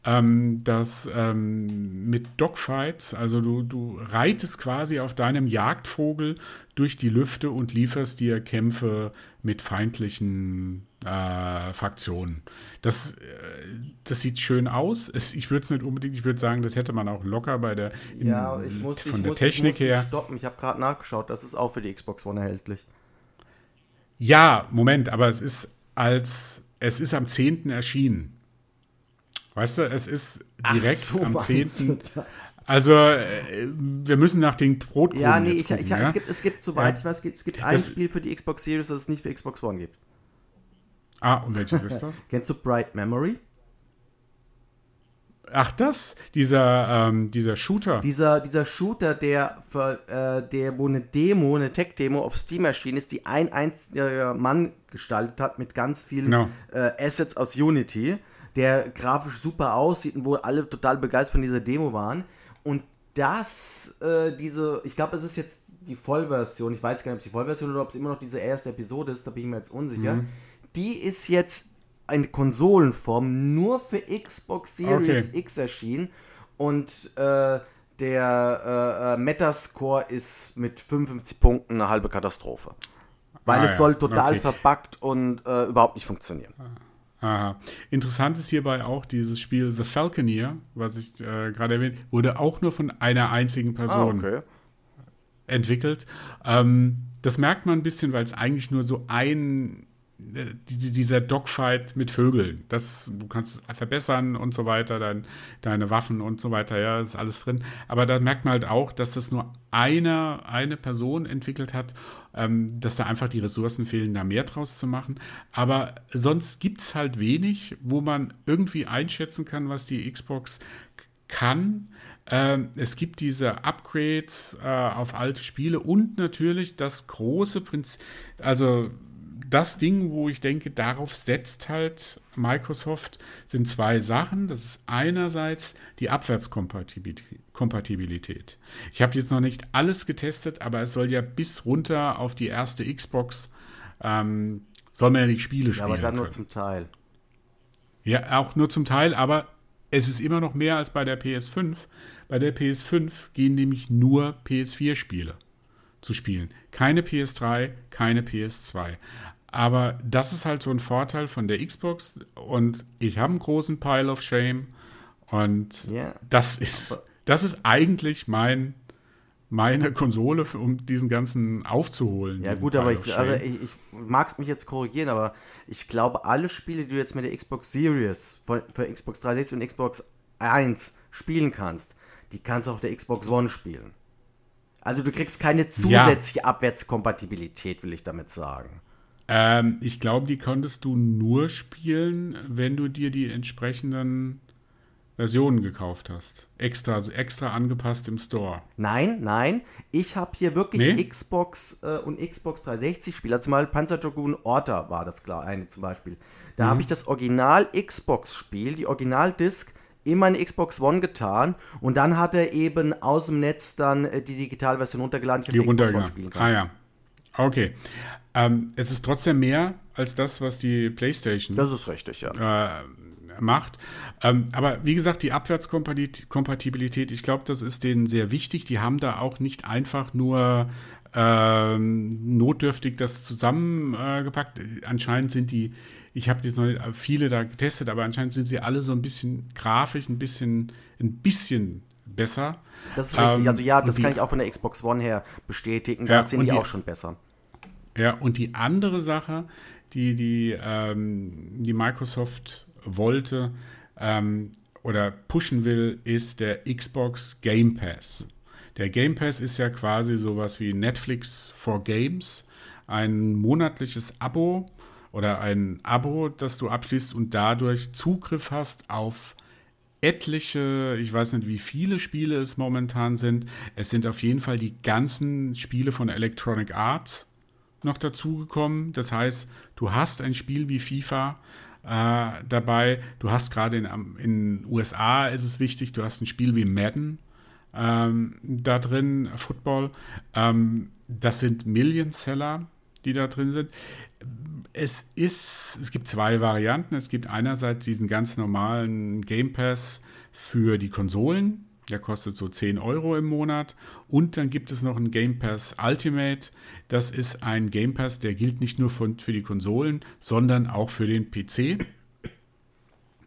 Ähm, das ähm, mit Dogfights, also du, du reitest quasi auf deinem Jagdvogel durch die Lüfte und lieferst dir Kämpfe mit feindlichen äh, Fraktionen. Das, äh, das sieht schön aus. Es, ich würde es nicht unbedingt, ich würde sagen, das hätte man auch locker bei der in, ja, ich muss, von ich der muss, Technik ich muss her. Stoppen. Ich habe gerade nachgeschaut, das ist auch für die Xbox One erhältlich. Ja, Moment, aber es ist als es ist am 10. erschienen. Weißt du, es ist direkt so, am 10. Also, äh, wir müssen nach den Brotkuchen Ja, nee, ich, gucken, ich, ja? Es, gibt, es gibt, soweit ja. ich weiß, es gibt ein Spiel für die Xbox Series, das es nicht für Xbox One gibt. Ah, und welches ist das? Kennst du Bright Memory? Ach, das? Dieser, ähm, dieser Shooter. Dieser, dieser Shooter, der, für, äh, der, wo eine Demo, eine Tech-Demo auf Steam erschienen ist, die ein einziger Mann gestaltet hat mit ganz vielen genau. äh, Assets aus Unity, der grafisch super aussieht und wo alle total begeistert von dieser Demo waren. Und das, äh, diese, ich glaube, es ist jetzt die Vollversion, ich weiß gar nicht, ob es die Vollversion oder ob es immer noch diese erste Episode ist, da bin ich mir jetzt unsicher. Mhm. Die ist jetzt eine Konsolenform nur für Xbox Series okay. X erschienen und äh, der äh, äh, Metascore ist mit 55 Punkten eine halbe Katastrophe. Weil ah, es ja. soll total okay. verbuggt und äh, überhaupt nicht funktionieren. Aha. Interessant ist hierbei auch dieses Spiel The Falconeer, was ich äh, gerade erwähnt, wurde auch nur von einer einzigen Person ah, okay. entwickelt. Ähm, das merkt man ein bisschen, weil es eigentlich nur so ein dieser Dogfight mit Vögeln, das du kannst verbessern und so weiter, dein, deine Waffen und so weiter, ja, ist alles drin. Aber da merkt man halt auch, dass das nur eine, eine Person entwickelt hat, ähm, dass da einfach die Ressourcen fehlen, da mehr draus zu machen. Aber sonst gibt es halt wenig, wo man irgendwie einschätzen kann, was die Xbox kann. Ähm, es gibt diese Upgrades äh, auf alte Spiele und natürlich das große Prinzip, also das Ding, wo ich denke, darauf setzt halt Microsoft, sind zwei Sachen. Das ist einerseits die Abwärtskompatibilität. Ich habe jetzt noch nicht alles getestet, aber es soll ja bis runter auf die erste Xbox, ähm, soll man ja die Spiele spielen. Ja, aber dann nur zum Teil. Ja, auch nur zum Teil, aber es ist immer noch mehr als bei der PS5. Bei der PS5 gehen nämlich nur PS4-Spiele zu spielen. Keine PS3, keine PS2. Aber das ist halt so ein Vorteil von der Xbox und ich habe einen großen Pile of Shame und yeah. das ist das ist eigentlich mein meine Konsole, um diesen ganzen aufzuholen. Ja gut, aber ich, also ich, ich mag es mich jetzt korrigieren, aber ich glaube, alle Spiele, die du jetzt mit der Xbox Series für, für Xbox 360 und Xbox 1 spielen kannst, die kannst du auf der Xbox One spielen. Also du kriegst keine zusätzliche ja. Abwärtskompatibilität, will ich damit sagen. Ähm, ich glaube, die konntest du nur spielen, wenn du dir die entsprechenden Versionen gekauft hast. Extra, also extra angepasst im Store. Nein, nein. Ich habe hier wirklich nee? Xbox äh, und Xbox 360 Spieler. Zum Beispiel Panzer Dragoon Orta war das klar, eine zum Beispiel. Da mhm. habe ich das Original Xbox Spiel, die Original Disc in meine Xbox One getan und dann hat er eben aus dem Netz dann äh, die Digitalversion runtergeladen, die, die Xbox One spielen kann. Ah ja. Okay. Ähm, es ist trotzdem mehr als das, was die PlayStation. Das ist richtig, ja. Äh, macht. Ähm, aber wie gesagt, die Abwärtskompatibilität, ich glaube, das ist denen sehr wichtig. Die haben da auch nicht einfach nur ähm, notdürftig das zusammengepackt. Äh, anscheinend sind die, ich habe jetzt noch nicht viele da getestet, aber anscheinend sind sie alle so ein bisschen grafisch, ein bisschen, ein bisschen besser. Das ist richtig. Ähm, also ja, das kann ich auch von der Xbox One her bestätigen. Da ja, sind die, die, auch schon besser. Ja, und die andere Sache, die, die, ähm, die Microsoft wollte ähm, oder pushen will, ist der Xbox Game Pass. Der Game Pass ist ja quasi sowas wie Netflix for Games, ein monatliches Abo oder ein Abo, das du abschließt und dadurch Zugriff hast auf etliche, ich weiß nicht, wie viele Spiele es momentan sind. Es sind auf jeden Fall die ganzen Spiele von Electronic Arts noch dazugekommen. Das heißt, du hast ein Spiel wie FIFA äh, dabei. Du hast gerade in den USA ist es wichtig, du hast ein Spiel wie Madden ähm, da drin, Football. Ähm, das sind Million Seller. die da drin sind. Es ist, es gibt zwei Varianten. Es gibt einerseits diesen ganz normalen Game Pass für die Konsolen. Der kostet so 10 Euro im Monat. Und dann gibt es noch einen Game Pass Ultimate. Das ist ein Game Pass, der gilt nicht nur für die Konsolen, sondern auch für den PC.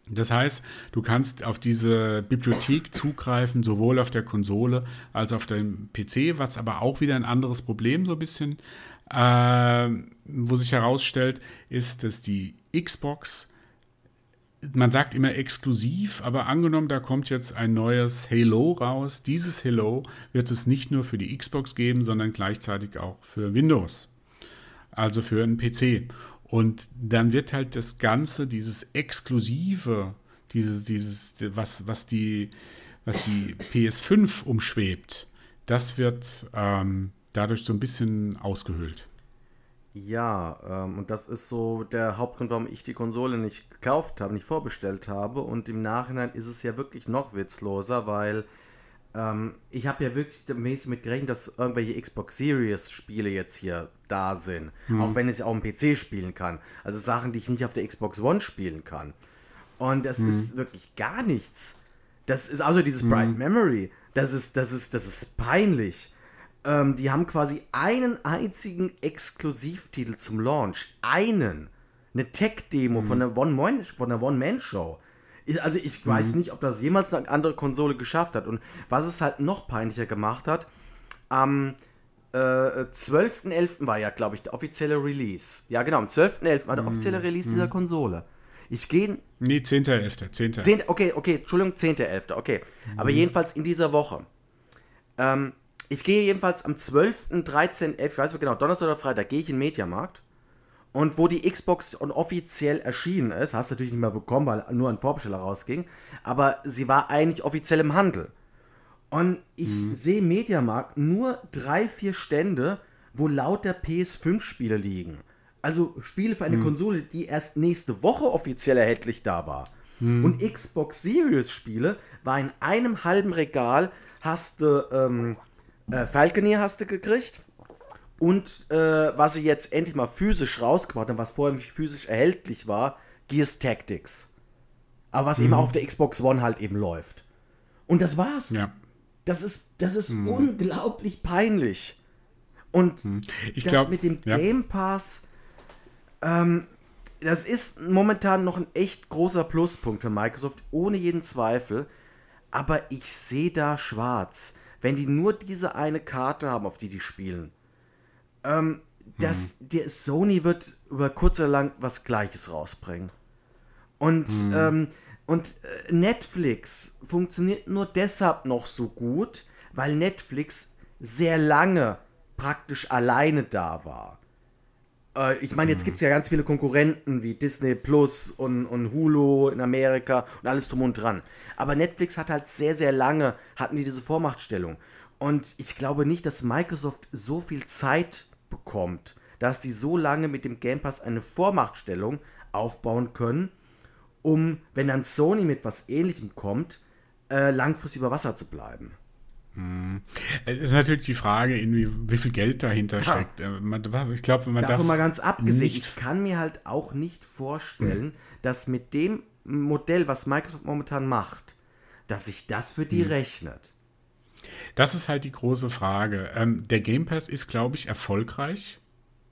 Das heißt, du kannst auf diese Bibliothek zugreifen, sowohl auf der Konsole als auf dem PC, was aber auch wieder ein anderes Problem so ein bisschen, äh, wo sich herausstellt, ist, dass die Xbox, man sagt immer exklusiv, aber angenommen, da kommt jetzt ein neues Halo raus. Dieses Halo wird es nicht nur für die Xbox geben, sondern gleichzeitig auch für Windows, also für einen PC. Und dann wird halt das Ganze, dieses Exklusive, dieses, dieses, was, was die, was die PS5 umschwebt, das wird ähm, dadurch so ein bisschen ausgehöhlt. Ja, ähm, und das ist so der Hauptgrund, warum ich die Konsole nicht gekauft habe, nicht vorbestellt habe. Und im Nachhinein ist es ja wirklich noch witzloser, weil ähm, ich habe ja wirklich damit gerechnet, dass irgendwelche Xbox Series Spiele jetzt hier da sind. Mhm. Auch wenn es auch am PC spielen kann. Also Sachen, die ich nicht auf der Xbox One spielen kann. Und das mhm. ist wirklich gar nichts. Das ist also dieses mhm. Bright Memory. Das ist, das ist, das ist peinlich. Ähm, die haben quasi einen einzigen Exklusivtitel zum Launch. Einen. Eine Tech-Demo mhm. von einer One-Man-Show. Also ich weiß mhm. nicht, ob das jemals eine andere Konsole geschafft hat. Und was es halt noch peinlicher gemacht hat, am äh, 12.11. war ja, glaube ich, der offizielle Release. Ja, genau, am 12.11. war der offizielle mhm. Release mhm. dieser Konsole. Ich gehe. Nee, 10.11. 10. 10. Okay, okay, Entschuldigung, 10.11. Okay. Mhm. Aber jedenfalls in dieser Woche. Ähm, ich gehe jedenfalls am 12., 13., 11., ich weiß nicht genau, Donnerstag oder Freitag, gehe ich in den Mediamarkt und wo die Xbox offiziell erschienen ist, hast du natürlich nicht mehr bekommen, weil nur ein Vorbesteller rausging, aber sie war eigentlich offiziell im Handel. Und ich mhm. sehe Mediamarkt nur drei, vier Stände, wo lauter PS5-Spiele liegen. Also Spiele für eine mhm. Konsole, die erst nächste Woche offiziell erhältlich da war. Mhm. Und Xbox Series-Spiele war in einem halben Regal, hast du ähm, äh, Falconeer hast du gekriegt und äh, was sie jetzt endlich mal physisch rausgebracht haben, was vorher nicht physisch erhältlich war, Gears Tactics. Aber was mhm. eben auf der Xbox One halt eben läuft. Und das war's. Ja. Das ist, das ist mhm. unglaublich peinlich. Und mhm. das glaub, mit dem ja. Game Pass, ähm, das ist momentan noch ein echt großer Pluspunkt für Microsoft, ohne jeden Zweifel. Aber ich sehe da schwarz. Wenn die nur diese eine Karte haben, auf die die spielen, ähm, dass hm. der Sony wird über kurz oder lang was Gleiches rausbringen. Und, hm. ähm, und äh, Netflix funktioniert nur deshalb noch so gut, weil Netflix sehr lange praktisch alleine da war. Äh, ich meine, jetzt hm. gibt es ja ganz viele Konkurrenten wie Disney Plus und, und Hulu in Amerika und alles drum und dran. Aber Netflix hat halt sehr, sehr lange, hatten die diese Vormachtstellung. Und ich glaube nicht, dass Microsoft so viel Zeit bekommt, dass die so lange mit dem Game Pass eine Vormachtstellung aufbauen können, um, wenn dann Sony mit was Ähnlichem kommt, äh, langfristig über Wasser zu bleiben. Hm. Es ist natürlich die Frage, wie, wie viel Geld dahinter ja. steckt. Äh, ich glaube, man Davon mal ganz abgesehen, ich kann mir halt auch nicht vorstellen, hm. dass mit dem Modell, was Microsoft momentan macht, dass sich das für die hm. rechnet. Das ist halt die große Frage. Ähm, der Game Pass ist, glaube ich, erfolgreich.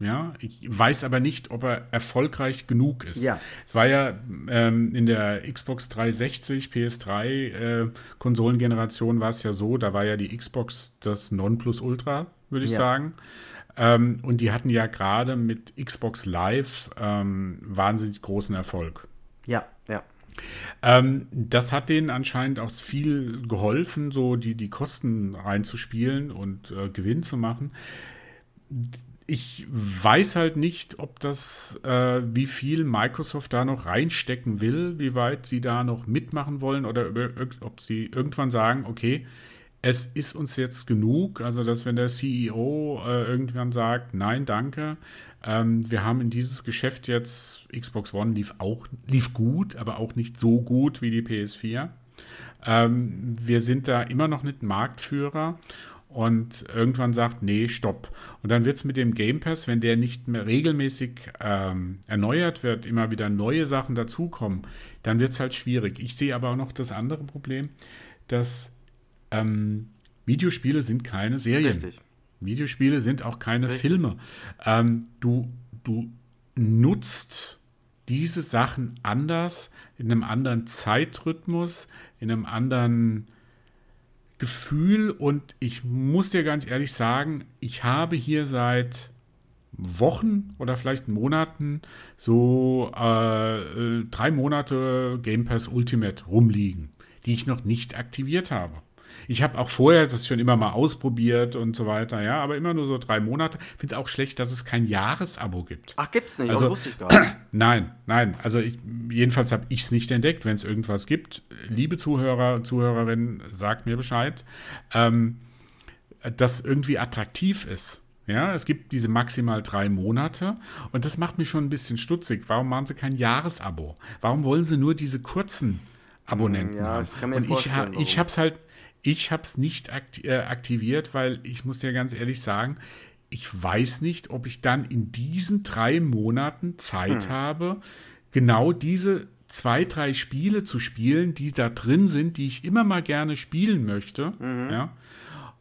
Ja, ich weiß aber nicht, ob er erfolgreich genug ist. Ja. Es war ja ähm, in der Xbox 360, PS3 äh, Konsolengeneration war es ja so, da war ja die Xbox das Nonplusultra, würde ich ja. sagen. Ähm, und die hatten ja gerade mit Xbox Live ähm, wahnsinnig großen Erfolg. Ja, ja. Ähm, das hat denen anscheinend auch viel geholfen, so die, die Kosten reinzuspielen und äh, Gewinn zu machen. Ich weiß halt nicht, ob das, äh, wie viel Microsoft da noch reinstecken will, wie weit sie da noch mitmachen wollen oder ob sie irgendwann sagen, okay, es ist uns jetzt genug, also dass wenn der CEO äh, irgendwann sagt, nein, danke, ähm, wir haben in dieses Geschäft jetzt, Xbox One lief auch, lief gut, aber auch nicht so gut wie die PS4. Ähm, wir sind da immer noch nicht Marktführer und irgendwann sagt, nee, stopp. Und dann wird es mit dem Game Pass, wenn der nicht mehr regelmäßig ähm, erneuert wird, immer wieder neue Sachen dazukommen, dann wird es halt schwierig. Ich sehe aber auch noch das andere Problem, dass ähm, Videospiele sind keine Serien. Richtig. Videospiele sind auch keine Richtig. Filme. Ähm, du, du nutzt diese Sachen anders, in einem anderen Zeitrhythmus, in einem anderen Gefühl und ich muss dir ganz ehrlich sagen, ich habe hier seit Wochen oder vielleicht Monaten so äh, äh drei Monate Game Pass Ultimate rumliegen, die ich noch nicht aktiviert habe. Ich habe auch vorher das schon immer mal ausprobiert und so weiter, ja, aber immer nur so drei Monate. Finde es auch schlecht, dass es kein Jahresabo gibt. Ach, gibt's nicht, also, wusste ich gar nicht. Nein, nein. Also ich, jedenfalls habe ich es nicht entdeckt. Wenn es irgendwas gibt, liebe Zuhörer und Zuhörerinnen, sagt mir Bescheid, ähm, das irgendwie attraktiv ist. Ja, es gibt diese maximal drei Monate und das macht mich schon ein bisschen stutzig. Warum machen sie kein Jahresabo? Warum wollen sie nur diese kurzen Abonnenten hm, ja, haben? Ich kann mir und vorstellen, ich, ich habe es halt, ich habe es nicht äh, aktiviert, weil ich muss dir ganz ehrlich sagen, ich weiß nicht, ob ich dann in diesen drei Monaten Zeit hm. habe, genau diese zwei, drei Spiele zu spielen, die da drin sind, die ich immer mal gerne spielen möchte. Mhm. Ja.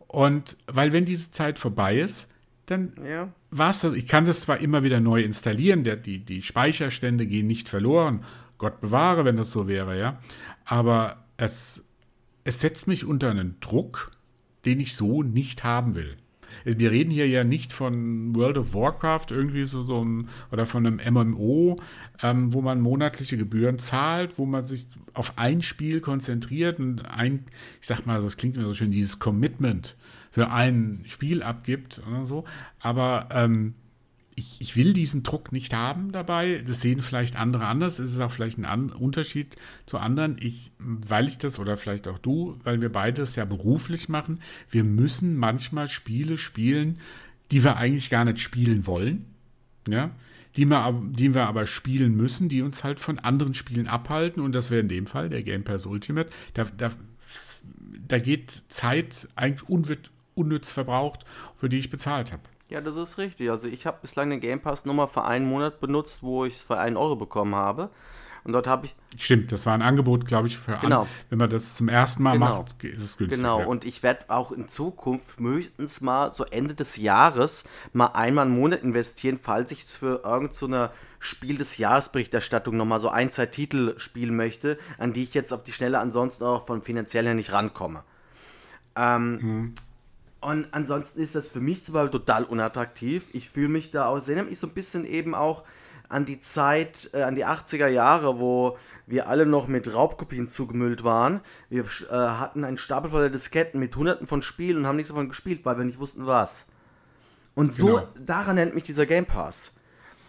Und weil wenn diese Zeit vorbei ist, dann ja. war es das. Ich kann es zwar immer wieder neu installieren, der, die, die Speicherstände gehen nicht verloren. Gott bewahre, wenn das so wäre, ja. Aber es es setzt mich unter einen Druck, den ich so nicht haben will. Wir reden hier ja nicht von World of Warcraft irgendwie so, so ein, oder von einem MMO, ähm, wo man monatliche Gebühren zahlt, wo man sich auf ein Spiel konzentriert und ein, ich sag mal, das klingt mir so schön, dieses Commitment für ein Spiel abgibt oder so. Aber ähm, ich, ich, will diesen Druck nicht haben dabei. Das sehen vielleicht andere anders. Es ist auch vielleicht ein An Unterschied zu anderen. Ich, weil ich das oder vielleicht auch du, weil wir beides ja beruflich machen, wir müssen manchmal Spiele spielen, die wir eigentlich gar nicht spielen wollen. Ja, die wir, die wir aber spielen müssen, die uns halt von anderen Spielen abhalten. Und das wäre in dem Fall der Game Pass Ultimate. Da, da, da geht Zeit eigentlich unnütz verbraucht, für die ich bezahlt habe. Ja, das ist richtig. Also ich habe bislang den Game Pass Nummer für einen Monat benutzt, wo ich es für einen Euro bekommen habe. Und dort habe ich. Stimmt, das war ein Angebot, glaube ich, für genau. An, wenn man das zum ersten Mal genau. macht, ist es günstig. Genau, ja. und ich werde auch in Zukunft möchtens mal so Ende des Jahres mal einmal einen Monat investieren, falls ich für irgendeine so Spiel des Jahresberichterstattung nochmal so ein, zwei Titel spielen möchte, an die ich jetzt auf die Schnelle ansonsten auch von finanziell her nicht rankomme. Ähm, mhm. Und ansonsten ist das für mich zwar total unattraktiv. Ich fühle mich da auch, erinnert mich so ein bisschen eben auch an die Zeit, äh, an die 80er Jahre, wo wir alle noch mit Raubkopien zugemüllt waren. Wir äh, hatten einen Stapel voller Disketten mit hunderten von Spielen und haben nichts davon gespielt, weil wir nicht wussten, was. Und so, genau. daran nennt mich dieser Game Pass.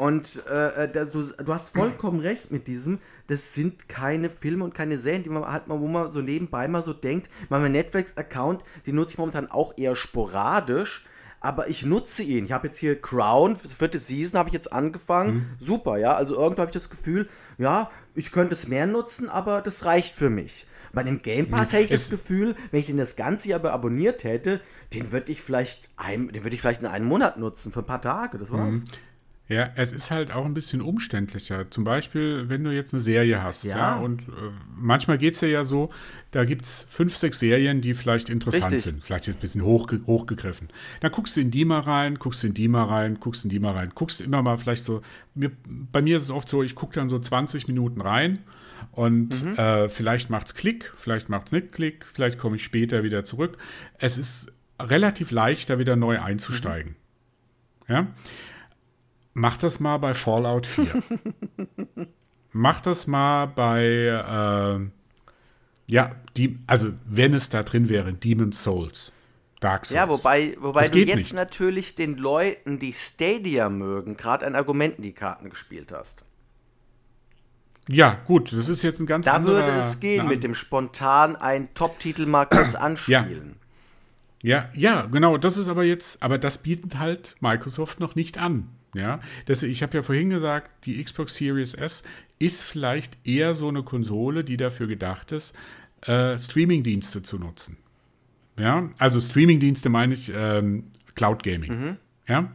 Und äh, äh das, du, du, hast vollkommen recht mit diesem, das sind keine Filme und keine Serien, die man halt mal, wo man so nebenbei mal so denkt, mein Netflix-Account, den nutze ich momentan auch eher sporadisch, aber ich nutze ihn. Ich habe jetzt hier Crown, vierte Season habe ich jetzt angefangen. Mhm. Super, ja. Also irgendwo habe ich das Gefühl, ja, ich könnte es mehr nutzen, aber das reicht für mich. Bei dem Game Pass mhm. hätte ich das Gefühl, wenn ich den das ganze Jahr abonniert hätte, den würde ich vielleicht ein, den würde ich vielleicht in einem Monat nutzen, für ein paar Tage, das war's. Mhm. Ja, es ist halt auch ein bisschen umständlicher. Zum Beispiel, wenn du jetzt eine Serie hast. Ja. ja und äh, manchmal geht es ja, so, da gibt es fünf, sechs Serien, die vielleicht interessant Richtig. sind. Vielleicht ein bisschen hochge hochgegriffen. Dann guckst du in die mal rein, guckst in die mal rein, guckst in die mal rein. Guckst immer mal vielleicht so. Mir, bei mir ist es oft so, ich gucke dann so 20 Minuten rein. Und mhm. äh, vielleicht macht es Klick, vielleicht macht es nicht Klick, vielleicht komme ich später wieder zurück. Es ist relativ leicht, da wieder neu einzusteigen. Mhm. Ja. Mach das mal bei Fallout 4. Mach das mal bei, äh, ja, die, also wenn es da drin wäre, Demon's Souls. Dark Souls. Ja, wobei, wobei du jetzt nicht. natürlich den Leuten, die Stadia mögen, gerade an Argumenten die Karten gespielt hast. Ja, gut, das ist jetzt ein ganz Da anderer, würde es gehen, mit dem spontan einen Top-Titel mal kurz anspielen. Ja. ja, ja, genau, das ist aber jetzt, aber das bietet halt Microsoft noch nicht an. Ja, das, ich habe ja vorhin gesagt, die Xbox Series S ist vielleicht eher so eine Konsole, die dafür gedacht ist, äh, Streaming-Dienste zu nutzen. Ja, also Streamingdienste meine ich ähm, Cloud Gaming. Mhm. Ja,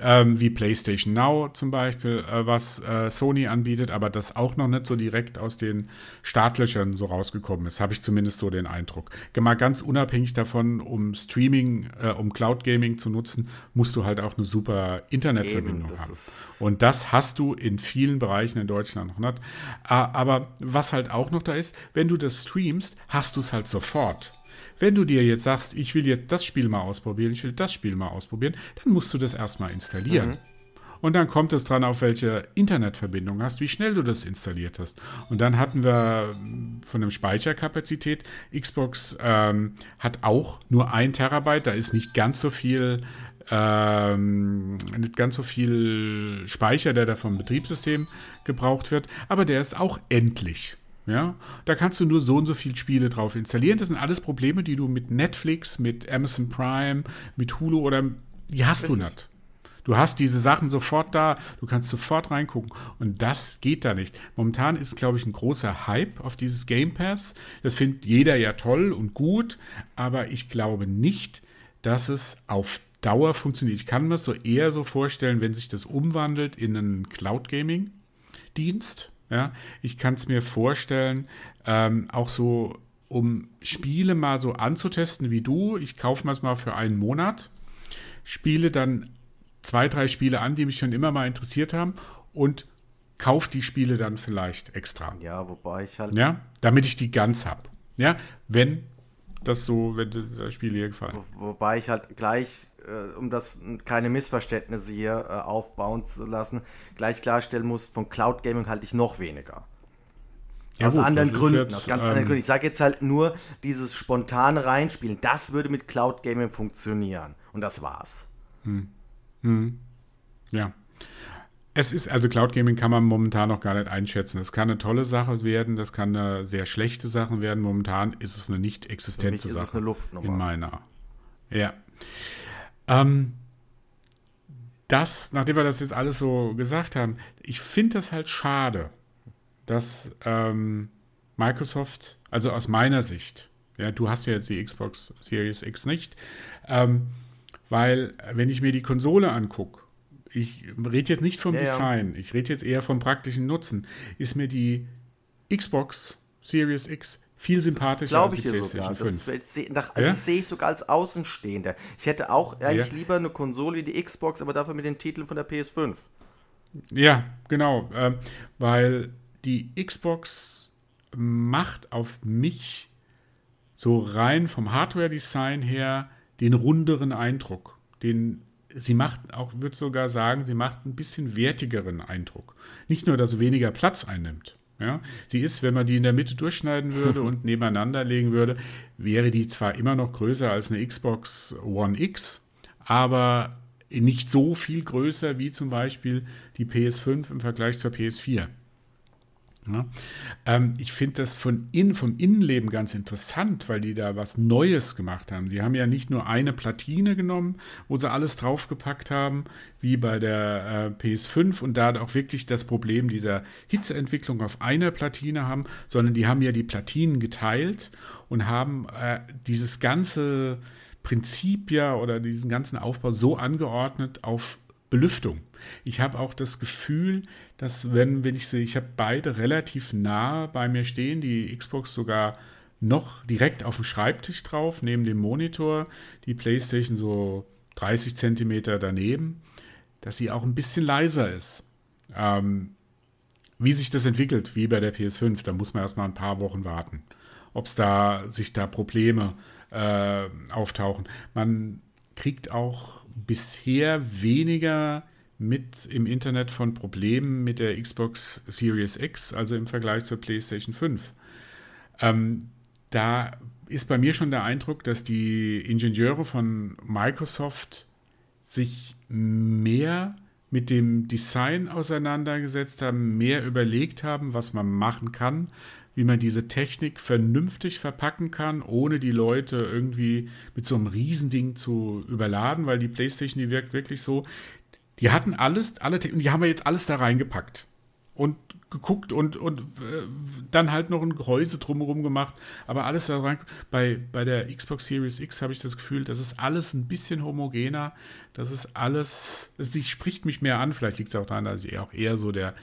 ähm, wie PlayStation Now zum Beispiel, äh, was äh, Sony anbietet, aber das auch noch nicht so direkt aus den Startlöchern so rausgekommen ist, habe ich zumindest so den Eindruck. Mal ganz unabhängig davon, um Streaming, äh, um Cloud Gaming zu nutzen, musst du halt auch eine super Internetverbindung Eben, haben. Und das hast du in vielen Bereichen in Deutschland noch nicht. Aber was halt auch noch da ist, wenn du das streamst, hast du es halt sofort. Wenn du dir jetzt sagst, ich will jetzt das Spiel mal ausprobieren, ich will das Spiel mal ausprobieren, dann musst du das erstmal installieren. Mhm. Und dann kommt es dran, auf welche Internetverbindung hast, wie schnell du das installiert hast. Und dann hatten wir von der Speicherkapazität, Xbox ähm, hat auch nur ein Terabyte, da ist nicht ganz so viel ähm, nicht ganz so viel Speicher, der da vom Betriebssystem gebraucht wird, aber der ist auch endlich. Ja, da kannst du nur so und so viele Spiele drauf installieren. Das sind alles Probleme, die du mit Netflix, mit Amazon Prime, mit Hulu oder die hast Richtig. du nicht. Du hast diese Sachen sofort da, du kannst sofort reingucken. Und das geht da nicht. Momentan ist, glaube ich, ein großer Hype auf dieses Game Pass. Das findet jeder ja toll und gut, aber ich glaube nicht, dass es auf Dauer funktioniert. Ich kann mir es so eher so vorstellen, wenn sich das umwandelt in einen Cloud Gaming Dienst ja, ich kann es mir vorstellen, ähm, auch so, um Spiele mal so anzutesten wie du. Ich kaufe mir es mal für einen Monat, spiele dann zwei, drei Spiele an, die mich schon immer mal interessiert haben und kaufe die Spiele dann vielleicht extra. Ja, wobei ich halt. Ja, damit ich die ganz habe. Ja, wenn das so, wenn das Spiel hier gefallen. Wo, wobei ich halt gleich, äh, um das keine Missverständnisse hier äh, aufbauen zu lassen, gleich klarstellen muss, von Cloud Gaming halte ich noch weniger. Ja, aus gut, anderen Gründen, jetzt, aus ganz ähm, anderen Gründen. Ich sage jetzt halt nur, dieses spontane Reinspielen, das würde mit Cloud Gaming funktionieren. Und das war's. Hm. Hm. Ja. Es ist, also Cloud Gaming kann man momentan noch gar nicht einschätzen. Das kann eine tolle Sache werden, das kann eine sehr schlechte Sache werden. Momentan ist es eine nicht existente Sache. Ist es eine Luftnummer. In meiner. Ja. Ähm, das, nachdem wir das jetzt alles so gesagt haben, ich finde das halt schade, dass ähm, Microsoft, also aus meiner Sicht, ja, du hast ja jetzt die Xbox Series X nicht, ähm, weil wenn ich mir die Konsole angucke, ich rede jetzt nicht vom ja, Design, ich rede jetzt eher vom praktischen Nutzen, ist mir die Xbox Series X viel sympathischer Glaube ich dir sogar. Das, nach, also ja? sehe ich sogar als Außenstehender. Ich hätte auch eigentlich ja. lieber eine Konsole wie die Xbox, aber dafür mit den Titeln von der PS5. Ja, genau. Äh, weil die Xbox macht auf mich so rein vom Hardware-Design her den runderen Eindruck. Den sie macht auch, würde sogar sagen, sie macht ein bisschen wertigeren Eindruck. Nicht nur, dass sie weniger Platz einnimmt. Ja, sie ist, wenn man die in der Mitte durchschneiden würde und nebeneinander legen würde, wäre die zwar immer noch größer als eine Xbox One X, aber nicht so viel größer wie zum Beispiel die PS5 im Vergleich zur PS4. Ja. Ähm, ich finde das von in, vom Innenleben ganz interessant, weil die da was Neues gemacht haben. Die haben ja nicht nur eine Platine genommen, wo sie alles draufgepackt haben, wie bei der äh, PS5 und da auch wirklich das Problem dieser Hitzeentwicklung auf einer Platine haben, sondern die haben ja die Platinen geteilt und haben äh, dieses ganze Prinzip ja oder diesen ganzen Aufbau so angeordnet auf Belüftung. Ich habe auch das Gefühl, dass wenn, wenn ich sehe, ich habe beide relativ nah bei mir stehen, die Xbox sogar noch direkt auf dem Schreibtisch drauf, neben dem Monitor, die PlayStation so 30 Zentimeter daneben, dass sie auch ein bisschen leiser ist. Ähm, wie sich das entwickelt, wie bei der PS5, da muss man erstmal ein paar Wochen warten, ob es da sich da Probleme äh, auftauchen. Man kriegt auch bisher weniger mit im Internet von Problemen mit der Xbox Series X, also im Vergleich zur PlayStation 5. Ähm, da ist bei mir schon der Eindruck, dass die Ingenieure von Microsoft sich mehr mit dem Design auseinandergesetzt haben, mehr überlegt haben, was man machen kann, wie man diese Technik vernünftig verpacken kann, ohne die Leute irgendwie mit so einem Riesending zu überladen, weil die PlayStation, die wirkt wirklich so. Die hatten alles, alle, und die haben wir jetzt alles da reingepackt. Und geguckt und, und äh, dann halt noch ein Gehäuse drumherum gemacht. Aber alles da rein. Bei, bei der Xbox Series X habe ich das Gefühl, das ist alles ein bisschen homogener. Das ist alles, das spricht mich mehr an. Vielleicht liegt es auch daran, dass ich auch eher so der,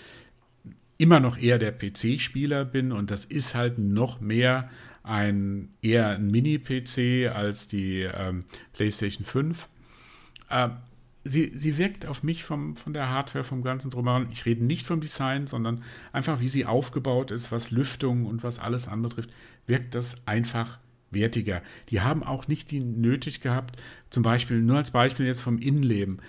immer noch eher der PC-Spieler bin und das ist halt noch mehr ein eher ein Mini-PC als die ähm, PlayStation 5. Ähm, sie, sie wirkt auf mich vom, von der Hardware, vom ganzen Drumherum. Ich rede nicht vom Design, sondern einfach, wie sie aufgebaut ist, was Lüftung und was alles anbetrifft, wirkt das einfach wertiger. Die haben auch nicht die nötig gehabt, zum Beispiel, nur als Beispiel jetzt vom Innenleben.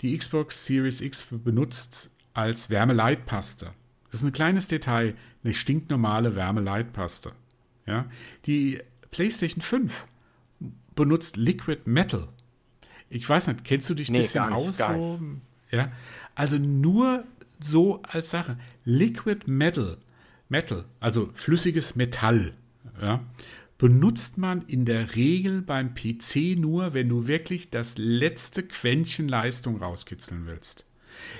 Die Xbox Series X benutzt als Wärmeleitpaste. Das ist ein kleines Detail, eine stinknormale Wärmeleitpaste. Ja? Die PlayStation 5 benutzt Liquid Metal. Ich weiß nicht, kennst du dich ein nee, bisschen nicht, aus? So? Ja, also nur so als Sache. Liquid Metal, Metal, also flüssiges Metall, ja, benutzt man in der Regel beim PC nur, wenn du wirklich das letzte Quäntchen Leistung rauskitzeln willst.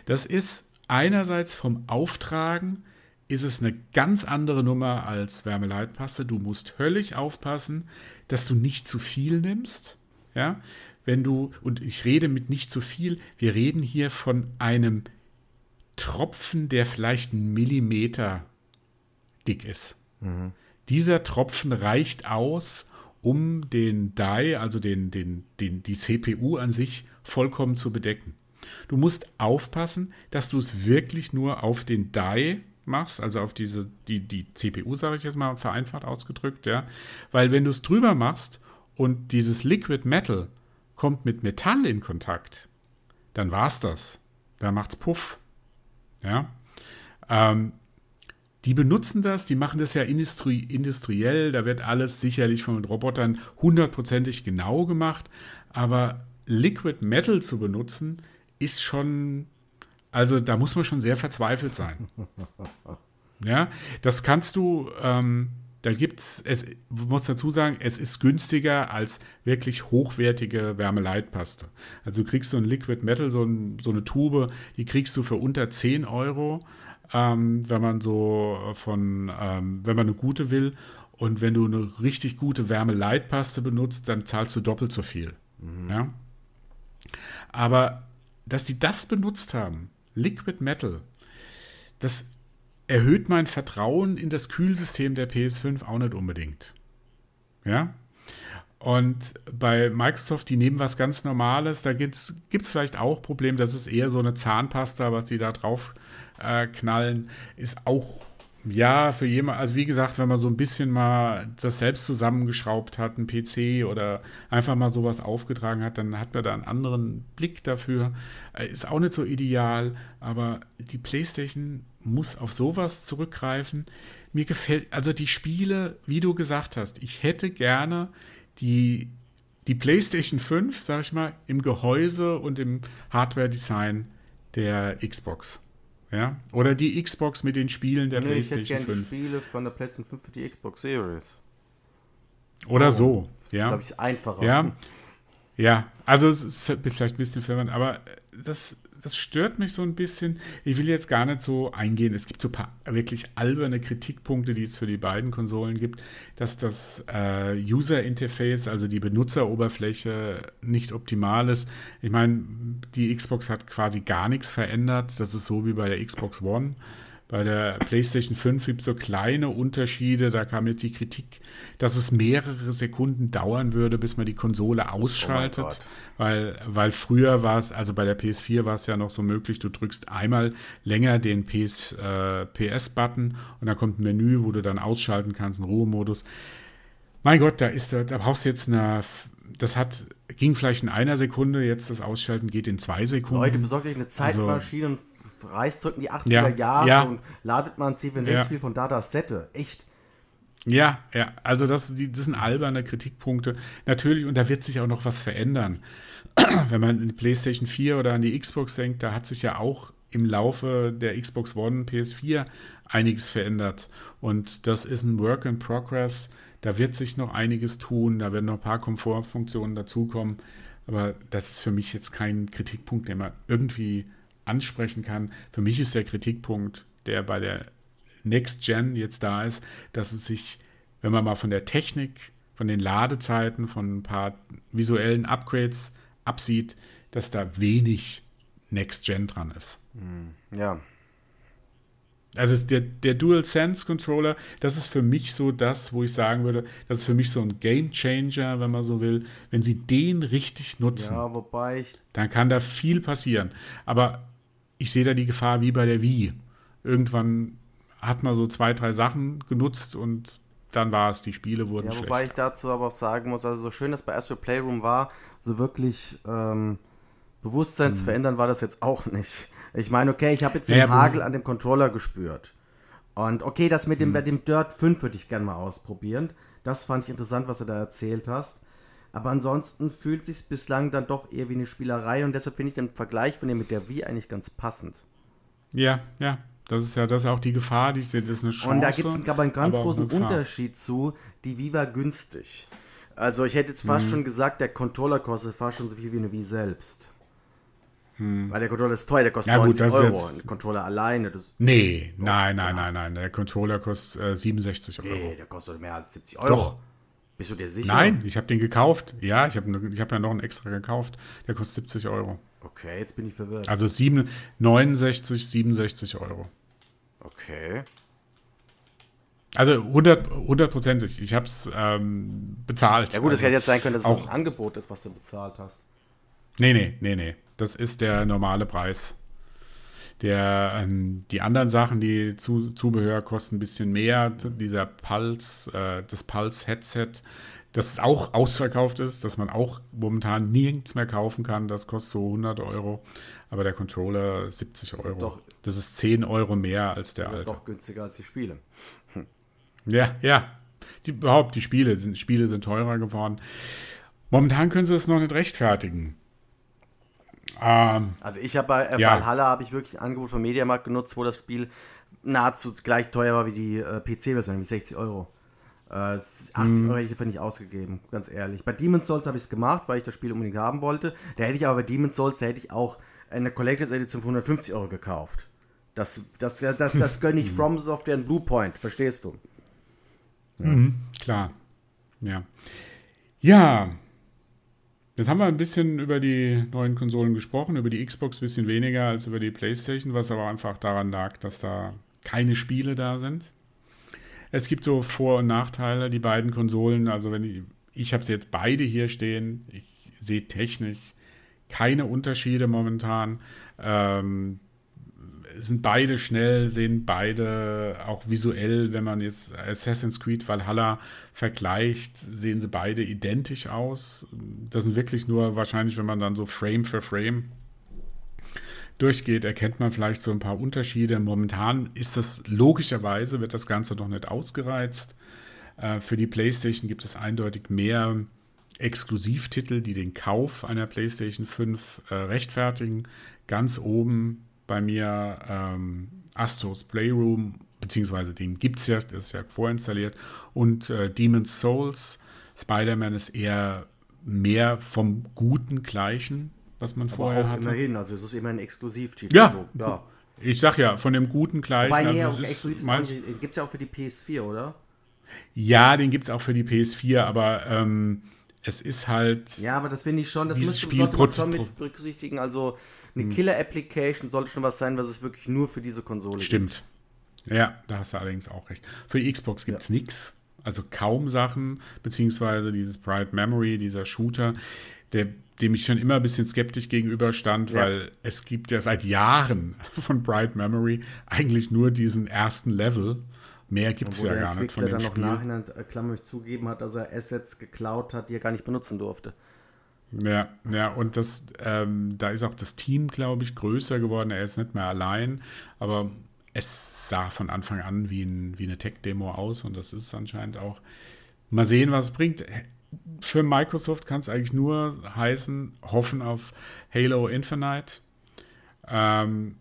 Das ist einerseits vom Auftragen ist es eine ganz andere Nummer als Wärmeleitpaste. Du musst höllisch aufpassen, dass du nicht zu viel nimmst. Ja, wenn du, und ich rede mit nicht zu viel, wir reden hier von einem Tropfen, der vielleicht einen Millimeter dick ist. Mhm. Dieser Tropfen reicht aus, um den Die, also den, den, den, die CPU an sich, vollkommen zu bedecken. Du musst aufpassen, dass du es wirklich nur auf den Die machst, also auf diese, die, die CPU, sage ich jetzt mal vereinfacht ausgedrückt, ja. Weil wenn du es drüber machst und dieses Liquid Metal kommt mit Metall in Kontakt, dann war's das. Da macht's Puff. Ja. Ähm, die benutzen das, die machen das ja industrie industriell, da wird alles sicherlich von Robotern hundertprozentig genau gemacht, aber Liquid Metal zu benutzen, ist schon, also da muss man schon sehr verzweifelt sein. Ja, das kannst du, ähm, da gibt es, muss dazu sagen, es ist günstiger als wirklich hochwertige Wärmeleitpaste. Also du kriegst so ein Liquid Metal, so, ein, so eine Tube, die kriegst du für unter 10 Euro, ähm, wenn man so von, ähm, wenn man eine gute will. Und wenn du eine richtig gute Wärmeleitpaste benutzt, dann zahlst du doppelt so viel. Mhm. Ja? Aber dass die das benutzt haben, Liquid Metal, das erhöht mein Vertrauen in das Kühlsystem der PS5 auch nicht unbedingt. Ja. Und bei Microsoft, die nehmen was ganz Normales, da gibt es vielleicht auch Probleme, das ist eher so eine Zahnpasta, was die da drauf äh, knallen, ist auch ja, für jemand, also wie gesagt, wenn man so ein bisschen mal das selbst zusammengeschraubt hat, ein PC oder einfach mal sowas aufgetragen hat, dann hat man da einen anderen Blick dafür. Äh, ist auch nicht so ideal, aber die PlayStation muss auf sowas zurückgreifen. Mir gefällt, also die Spiele, wie du gesagt hast, ich hätte gerne die, die PlayStation 5, sag ich mal, im Gehäuse und im Hardware-Design der Xbox. Ja? Oder die Xbox mit den Spielen der nee, PlayStation ich hätte 5. Die Spiele von der PlayStation 5 für die Xbox Series. Oder so. Das ja. ist, glaube ich, einfacher. Ja. Ja, also es ist vielleicht ein bisschen verwirrend, aber das, das stört mich so ein bisschen. Ich will jetzt gar nicht so eingehen. Es gibt so ein paar wirklich alberne Kritikpunkte, die es für die beiden Konsolen gibt, dass das äh, User Interface, also die Benutzeroberfläche, nicht optimal ist. Ich meine, die Xbox hat quasi gar nichts verändert. Das ist so wie bei der Xbox One. Bei der PlayStation 5 gibt es so kleine Unterschiede. Da kam jetzt die Kritik, dass es mehrere Sekunden dauern würde, bis man die Konsole ausschaltet. Oh weil, weil früher war es, also bei der PS4 war es ja noch so möglich, du drückst einmal länger den PS, äh, PS-Button und dann kommt ein Menü, wo du dann ausschalten kannst, einen Ruhemodus. Mein Gott, da ist da brauchst du jetzt eine das hat, ging vielleicht in einer Sekunde, jetzt das Ausschalten geht in zwei Sekunden. Leute, besorgt euch eine also Zeitmaschine also, und reist zurück in die 80er ja, Jahre ja. und ladet mal ein C64-Spiel ja. von Data Sette. Echt. Ja, ja, also das, die, das sind alberne Kritikpunkte. Natürlich, und da wird sich auch noch was verändern. Wenn man an die PlayStation 4 oder an die Xbox denkt, da hat sich ja auch im Laufe der Xbox One, PS4 einiges verändert. Und das ist ein Work in Progress. Da wird sich noch einiges tun, da werden noch ein paar Komfortfunktionen dazukommen. Aber das ist für mich jetzt kein Kritikpunkt, den man irgendwie ansprechen kann. Für mich ist der Kritikpunkt, der bei der Next Gen jetzt da ist, dass es sich, wenn man mal von der Technik, von den Ladezeiten, von ein paar visuellen Upgrades absieht, dass da wenig Next Gen dran ist. Hm, ja. Also der, der DualSense Controller, das ist für mich so das, wo ich sagen würde, das ist für mich so ein Game Changer, wenn man so will. Wenn sie den richtig nutzen, ja, wobei ich dann kann da viel passieren. Aber ich sehe da die Gefahr wie bei der Wii. Irgendwann hat man so zwei, drei Sachen genutzt und dann war es, die Spiele wurden ja, schlecht. Wobei ich dazu aber auch sagen muss, also so schön das bei Astro Playroom war, so wirklich ähm, Bewusstseinsverändern hm. war das jetzt auch nicht. Ich meine, okay, ich habe jetzt den ja, Hagel an dem Controller gespürt. Und okay, das mit dem, hm. dem Dirt 5 würde ich gerne mal ausprobieren. Das fand ich interessant, was du da erzählt hast. Aber ansonsten fühlt sich bislang dann doch eher wie eine Spielerei und deshalb finde ich den Vergleich von dem mit der Wii eigentlich ganz passend. Ja, ja, das ist ja das ist auch die Gefahr, die ich sehe, das ist eine Chance. Und da gibt es aber einen ganz großen Unterschied zu, die Wii war günstig. Also ich hätte jetzt fast mhm. schon gesagt, der Controller kostet fast schon so viel wie eine Wii selbst. Hm. Weil der Controller ist teuer, der kostet ja, 90 gut, Euro. Ein Controller alleine. Das nee, nein, nein, nein, nein. Der Controller kostet äh, 67 Euro. Nee, der kostet mehr als 70 Euro. Doch. Bist du dir sicher? Nein, ich habe den gekauft. Ja, ich habe ich hab ja noch einen extra gekauft. Der kostet 70 Euro. Okay, jetzt bin ich verwirrt. Also 7, 69, 67 Euro. Okay. Also 100, hundertprozentig. Ich habe es ähm, bezahlt. Ja gut, es also, hätte jetzt sein können, dass es auch ein Angebot ist, was du bezahlt hast. Nee, nee, nee, nee. Das ist der normale Preis. Der, ähm, die anderen Sachen, die zu, Zubehör kosten ein bisschen mehr. Dieser Pulse, äh, das Pulse-Headset, das auch ausverkauft ist, dass man auch momentan nichts mehr kaufen kann, das kostet so 100 Euro. Aber der Controller 70 Euro. Also doch, das ist 10 Euro mehr als der alte. Doch günstiger als die Spiele. Hm. Ja, ja. Die, überhaupt, die Spiele sind, Spiele sind teurer geworden. Momentan können sie es noch nicht rechtfertigen. Ähm, also ich habe bei äh, ja. Valhalla habe ich wirklich ein Angebot vom Mediamarkt genutzt, wo das Spiel nahezu gleich teuer war wie die äh, PC-Version, wie 60 Euro. Äh, 80 mhm. Euro hätte ich dafür nicht ausgegeben, ganz ehrlich. Bei Demon's Souls habe ich es gemacht, weil ich das Spiel unbedingt haben wollte. Da hätte ich aber bei Demon's Souls, da hätte ich auch eine Collectors Edition für 150 Euro gekauft. Das, das, das, das, das gönne ich From Software und Bluepoint, verstehst du? Ja. Mhm, klar. Ja. Ja, Jetzt haben wir ein bisschen über die neuen Konsolen gesprochen, über die Xbox ein bisschen weniger als über die PlayStation, was aber einfach daran lag, dass da keine Spiele da sind. Es gibt so Vor- und Nachteile, die beiden Konsolen. Also wenn ich, ich habe sie jetzt beide hier stehen, ich sehe technisch keine Unterschiede momentan. Ähm, sind beide schnell, sehen beide auch visuell, wenn man jetzt Assassin's Creed Valhalla vergleicht, sehen sie beide identisch aus. Das sind wirklich nur wahrscheinlich, wenn man dann so Frame für Frame durchgeht, erkennt man vielleicht so ein paar Unterschiede. Momentan ist das logischerweise, wird das Ganze noch nicht ausgereizt. Äh, für die PlayStation gibt es eindeutig mehr Exklusivtitel, die den Kauf einer PlayStation 5 äh, rechtfertigen. Ganz oben bei mir ähm, Astros Playroom, beziehungsweise den gibt es ja, das ist ja vorinstalliert, und äh, Demon's Souls. Spider-Man ist eher mehr vom guten Gleichen, was man Aber vorher auch hatte. Immerhin, also es ist immer ein Exklusivtitel. Ja, so, ja. Ich sag ja, von dem guten Gleichen. Wobei, nee, also exklusiv gibt es ja auch für die PS4, oder? Ja, den gibt es auch für die PS4, aber ähm, es ist halt. Ja, aber das finde ich schon, das müsste Spiel man schon mit berücksichtigen. Also eine hm. Killer-Application sollte schon was sein, was es wirklich nur für diese Konsole Stimmt. gibt. Ja, da hast du allerdings auch recht. Für die Xbox gibt es ja. nichts. Also kaum Sachen, beziehungsweise dieses Bright Memory, dieser Shooter, der, dem ich schon immer ein bisschen skeptisch gegenüberstand, ja. weil es gibt ja seit Jahren von Bright Memory eigentlich nur diesen ersten Level. Mehr gibt es ja gar nicht von dem dann Spiel. noch nachhinein äh, klammrig zugeben hat, dass er Assets geklaut hat, die er gar nicht benutzen durfte. Ja, ja, und das, ähm, da ist auch das Team, glaube ich, größer geworden. Er ist nicht mehr allein, aber es sah von Anfang an wie, ein, wie eine Tech-Demo aus und das ist anscheinend auch. Mal sehen, was es bringt. Für Microsoft kann es eigentlich nur heißen, hoffen auf Halo Infinite ähm,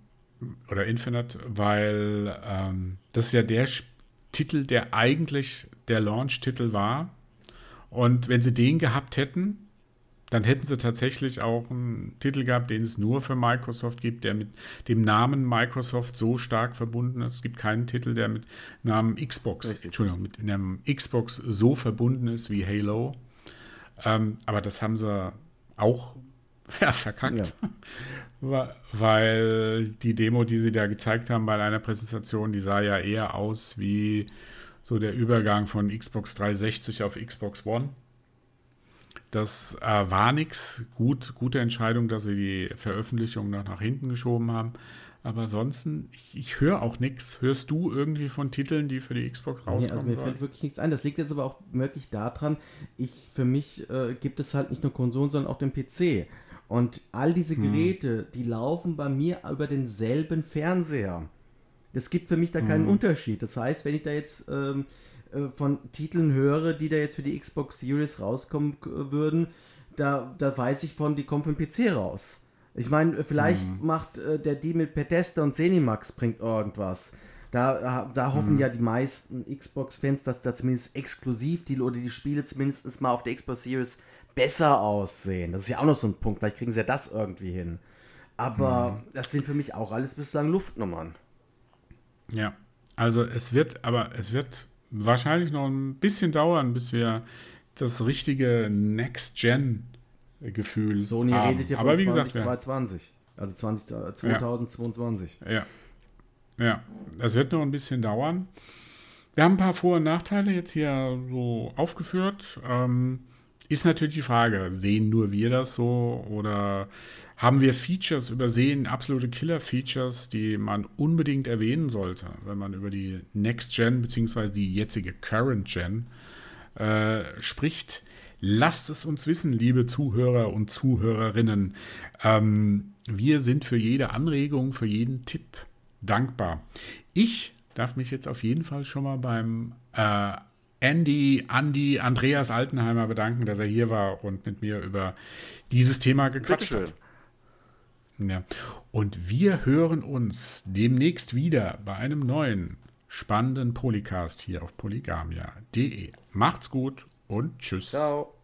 oder Infinite, weil ähm, das ist ja der Titel, der eigentlich der Launch-Titel war. Und wenn sie den gehabt hätten, dann hätten sie tatsächlich auch einen Titel gehabt, den es nur für Microsoft gibt, der mit dem Namen Microsoft so stark verbunden ist. Es gibt keinen Titel, der mit Namen Xbox, Richtig. Entschuldigung, mit dem Xbox so verbunden ist wie Halo. Ähm, aber das haben sie auch ja, verkackt. Ja. Weil die Demo, die sie da gezeigt haben bei einer Präsentation, die sah ja eher aus wie so der Übergang von Xbox 360 auf Xbox One. Das äh, war nichts. Gut, gute Entscheidung, dass sie die Veröffentlichung noch nach hinten geschoben haben. Aber ansonsten, ich, ich höre auch nichts. Hörst du irgendwie von Titeln, die für die Xbox rauskommen? Nee, also mir fällt wirklich nichts ein. Das liegt jetzt aber auch wirklich daran, ich, für mich äh, gibt es halt nicht nur Konsolen, sondern auch den PC. Und all diese hm. Geräte, hm. die laufen bei mir über denselben Fernseher. Es gibt für mich da keinen hm. Unterschied. Das heißt, wenn ich da jetzt ähm, äh, von Titeln höre, die da jetzt für die Xbox Series rauskommen würden, da, da weiß ich von, die kommen vom PC raus. Ich meine, vielleicht hm. macht äh, der Deal mit Bethesda und Zenimax bringt irgendwas. Da, da hoffen hm. ja die meisten Xbox-Fans, dass da zumindest exklusiv die oder die Spiele zumindest mal auf der Xbox Series besser aussehen. Das ist ja auch noch so ein Punkt. Vielleicht kriegen sie ja das irgendwie hin. Aber hm. das sind für mich auch alles bislang Luftnummern. Ja, also es wird, aber es wird wahrscheinlich noch ein bisschen dauern, bis wir das richtige Next-Gen-Gefühl Sony haben. redet ja von 2022, also 20, 2022. Ja. ja. Ja, das wird noch ein bisschen dauern. Wir haben ein paar Vor- und Nachteile jetzt hier so aufgeführt. Ähm, ist natürlich die Frage, sehen nur wir das so oder haben wir Features übersehen, absolute Killer-Features, die man unbedingt erwähnen sollte, wenn man über die Next Gen bzw. die jetzige Current Gen äh, spricht? Lasst es uns wissen, liebe Zuhörer und Zuhörerinnen. Ähm, wir sind für jede Anregung, für jeden Tipp dankbar. Ich darf mich jetzt auf jeden Fall schon mal beim äh, Andy, Andy, Andreas Altenheimer bedanken, dass er hier war und mit mir über dieses Thema gequatscht hat. Ja. Und wir hören uns demnächst wieder bei einem neuen spannenden Polycast hier auf polygamia.de. Macht's gut und tschüss. Ciao.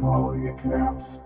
Polycaps.